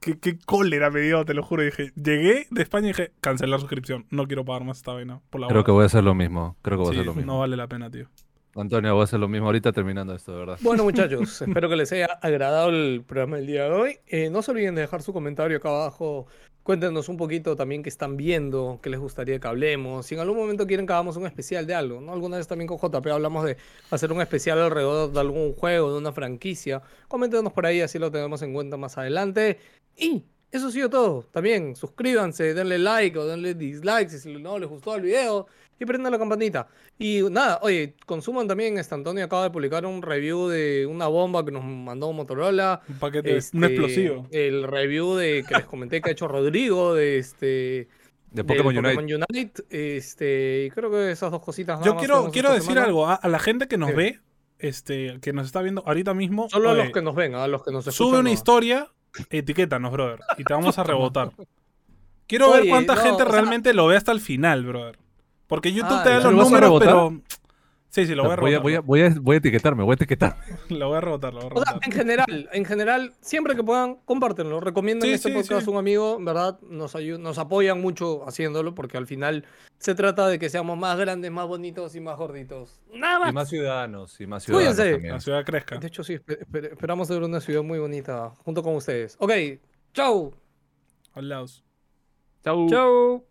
Qué, qué cólera me dio, te lo juro. Dije, llegué de España y dije, cancelar suscripción. No quiero pagar más esta vaina. Por la Creo que voy a hacer lo mismo. Creo que voy a hacer lo mismo. no vale la pena, tío. Antonio, voy a hacer lo mismo ahorita terminando esto, de verdad. Bueno, muchachos, espero que les haya agradado el programa del día de hoy. Eh, no se olviden de dejar su comentario acá abajo. Cuéntenos un poquito también qué están viendo, qué les gustaría que hablemos. Si en algún momento quieren que hagamos un especial de algo, ¿no? Alguna vez también con JP hablamos de hacer un especial alrededor de algún juego, de una franquicia. Coméntenos por ahí, así lo tenemos en cuenta más adelante. Y eso ha sido todo. También suscríbanse, denle like o denle dislike si no les gustó el video. Y prendan la campanita. Y nada, oye, consuman también. Este Antonio acaba de publicar un review de una bomba que nos mandó Motorola. Un paquete, un Este, explosivo. El review de que les comenté que ha hecho Rodrigo de este De del Pokémon Unite. Pokémon Unite. Este, y creo que esas dos cositas. nada Yo más quiero, quiero decir semana. algo a, a la gente que nos ve, este, que nos está viendo ahorita mismo. Solo a los que nos ven, a los que nos escuchan. sube una no. historia, etiquétanos, brother, y te vamos a rebotar. Quiero ver cuánta no, gente sea- realmente lo ve hasta el final, brother. Porque YouTube Ah, te da los ¿Lo vas a números, rebotar? pero. Sí, sí, lo voy a voy, a, rebotar. voy, a, voy, a, voy a etiquetarme, voy a etiquetar. Lo voy a rebotar, lo voy a O sea, rebotar. en general, en general, siempre que puedan, compártenlo. Recomienden Sí, este sí, podcast sí. a un amigo, en ¿verdad? Nos, nos apoyan mucho haciéndolo porque al final se trata de que seamos más grandes, más bonitos y más gorditos. Nada más. Y más ciudadanos, y más ciudadanos Cuídense. también. La ciudad crezca. De hecho, sí, espe- espe- esperamos ver una ciudad muy bonita junto con ustedes. Ok, chau. Lados. Chau. Chau.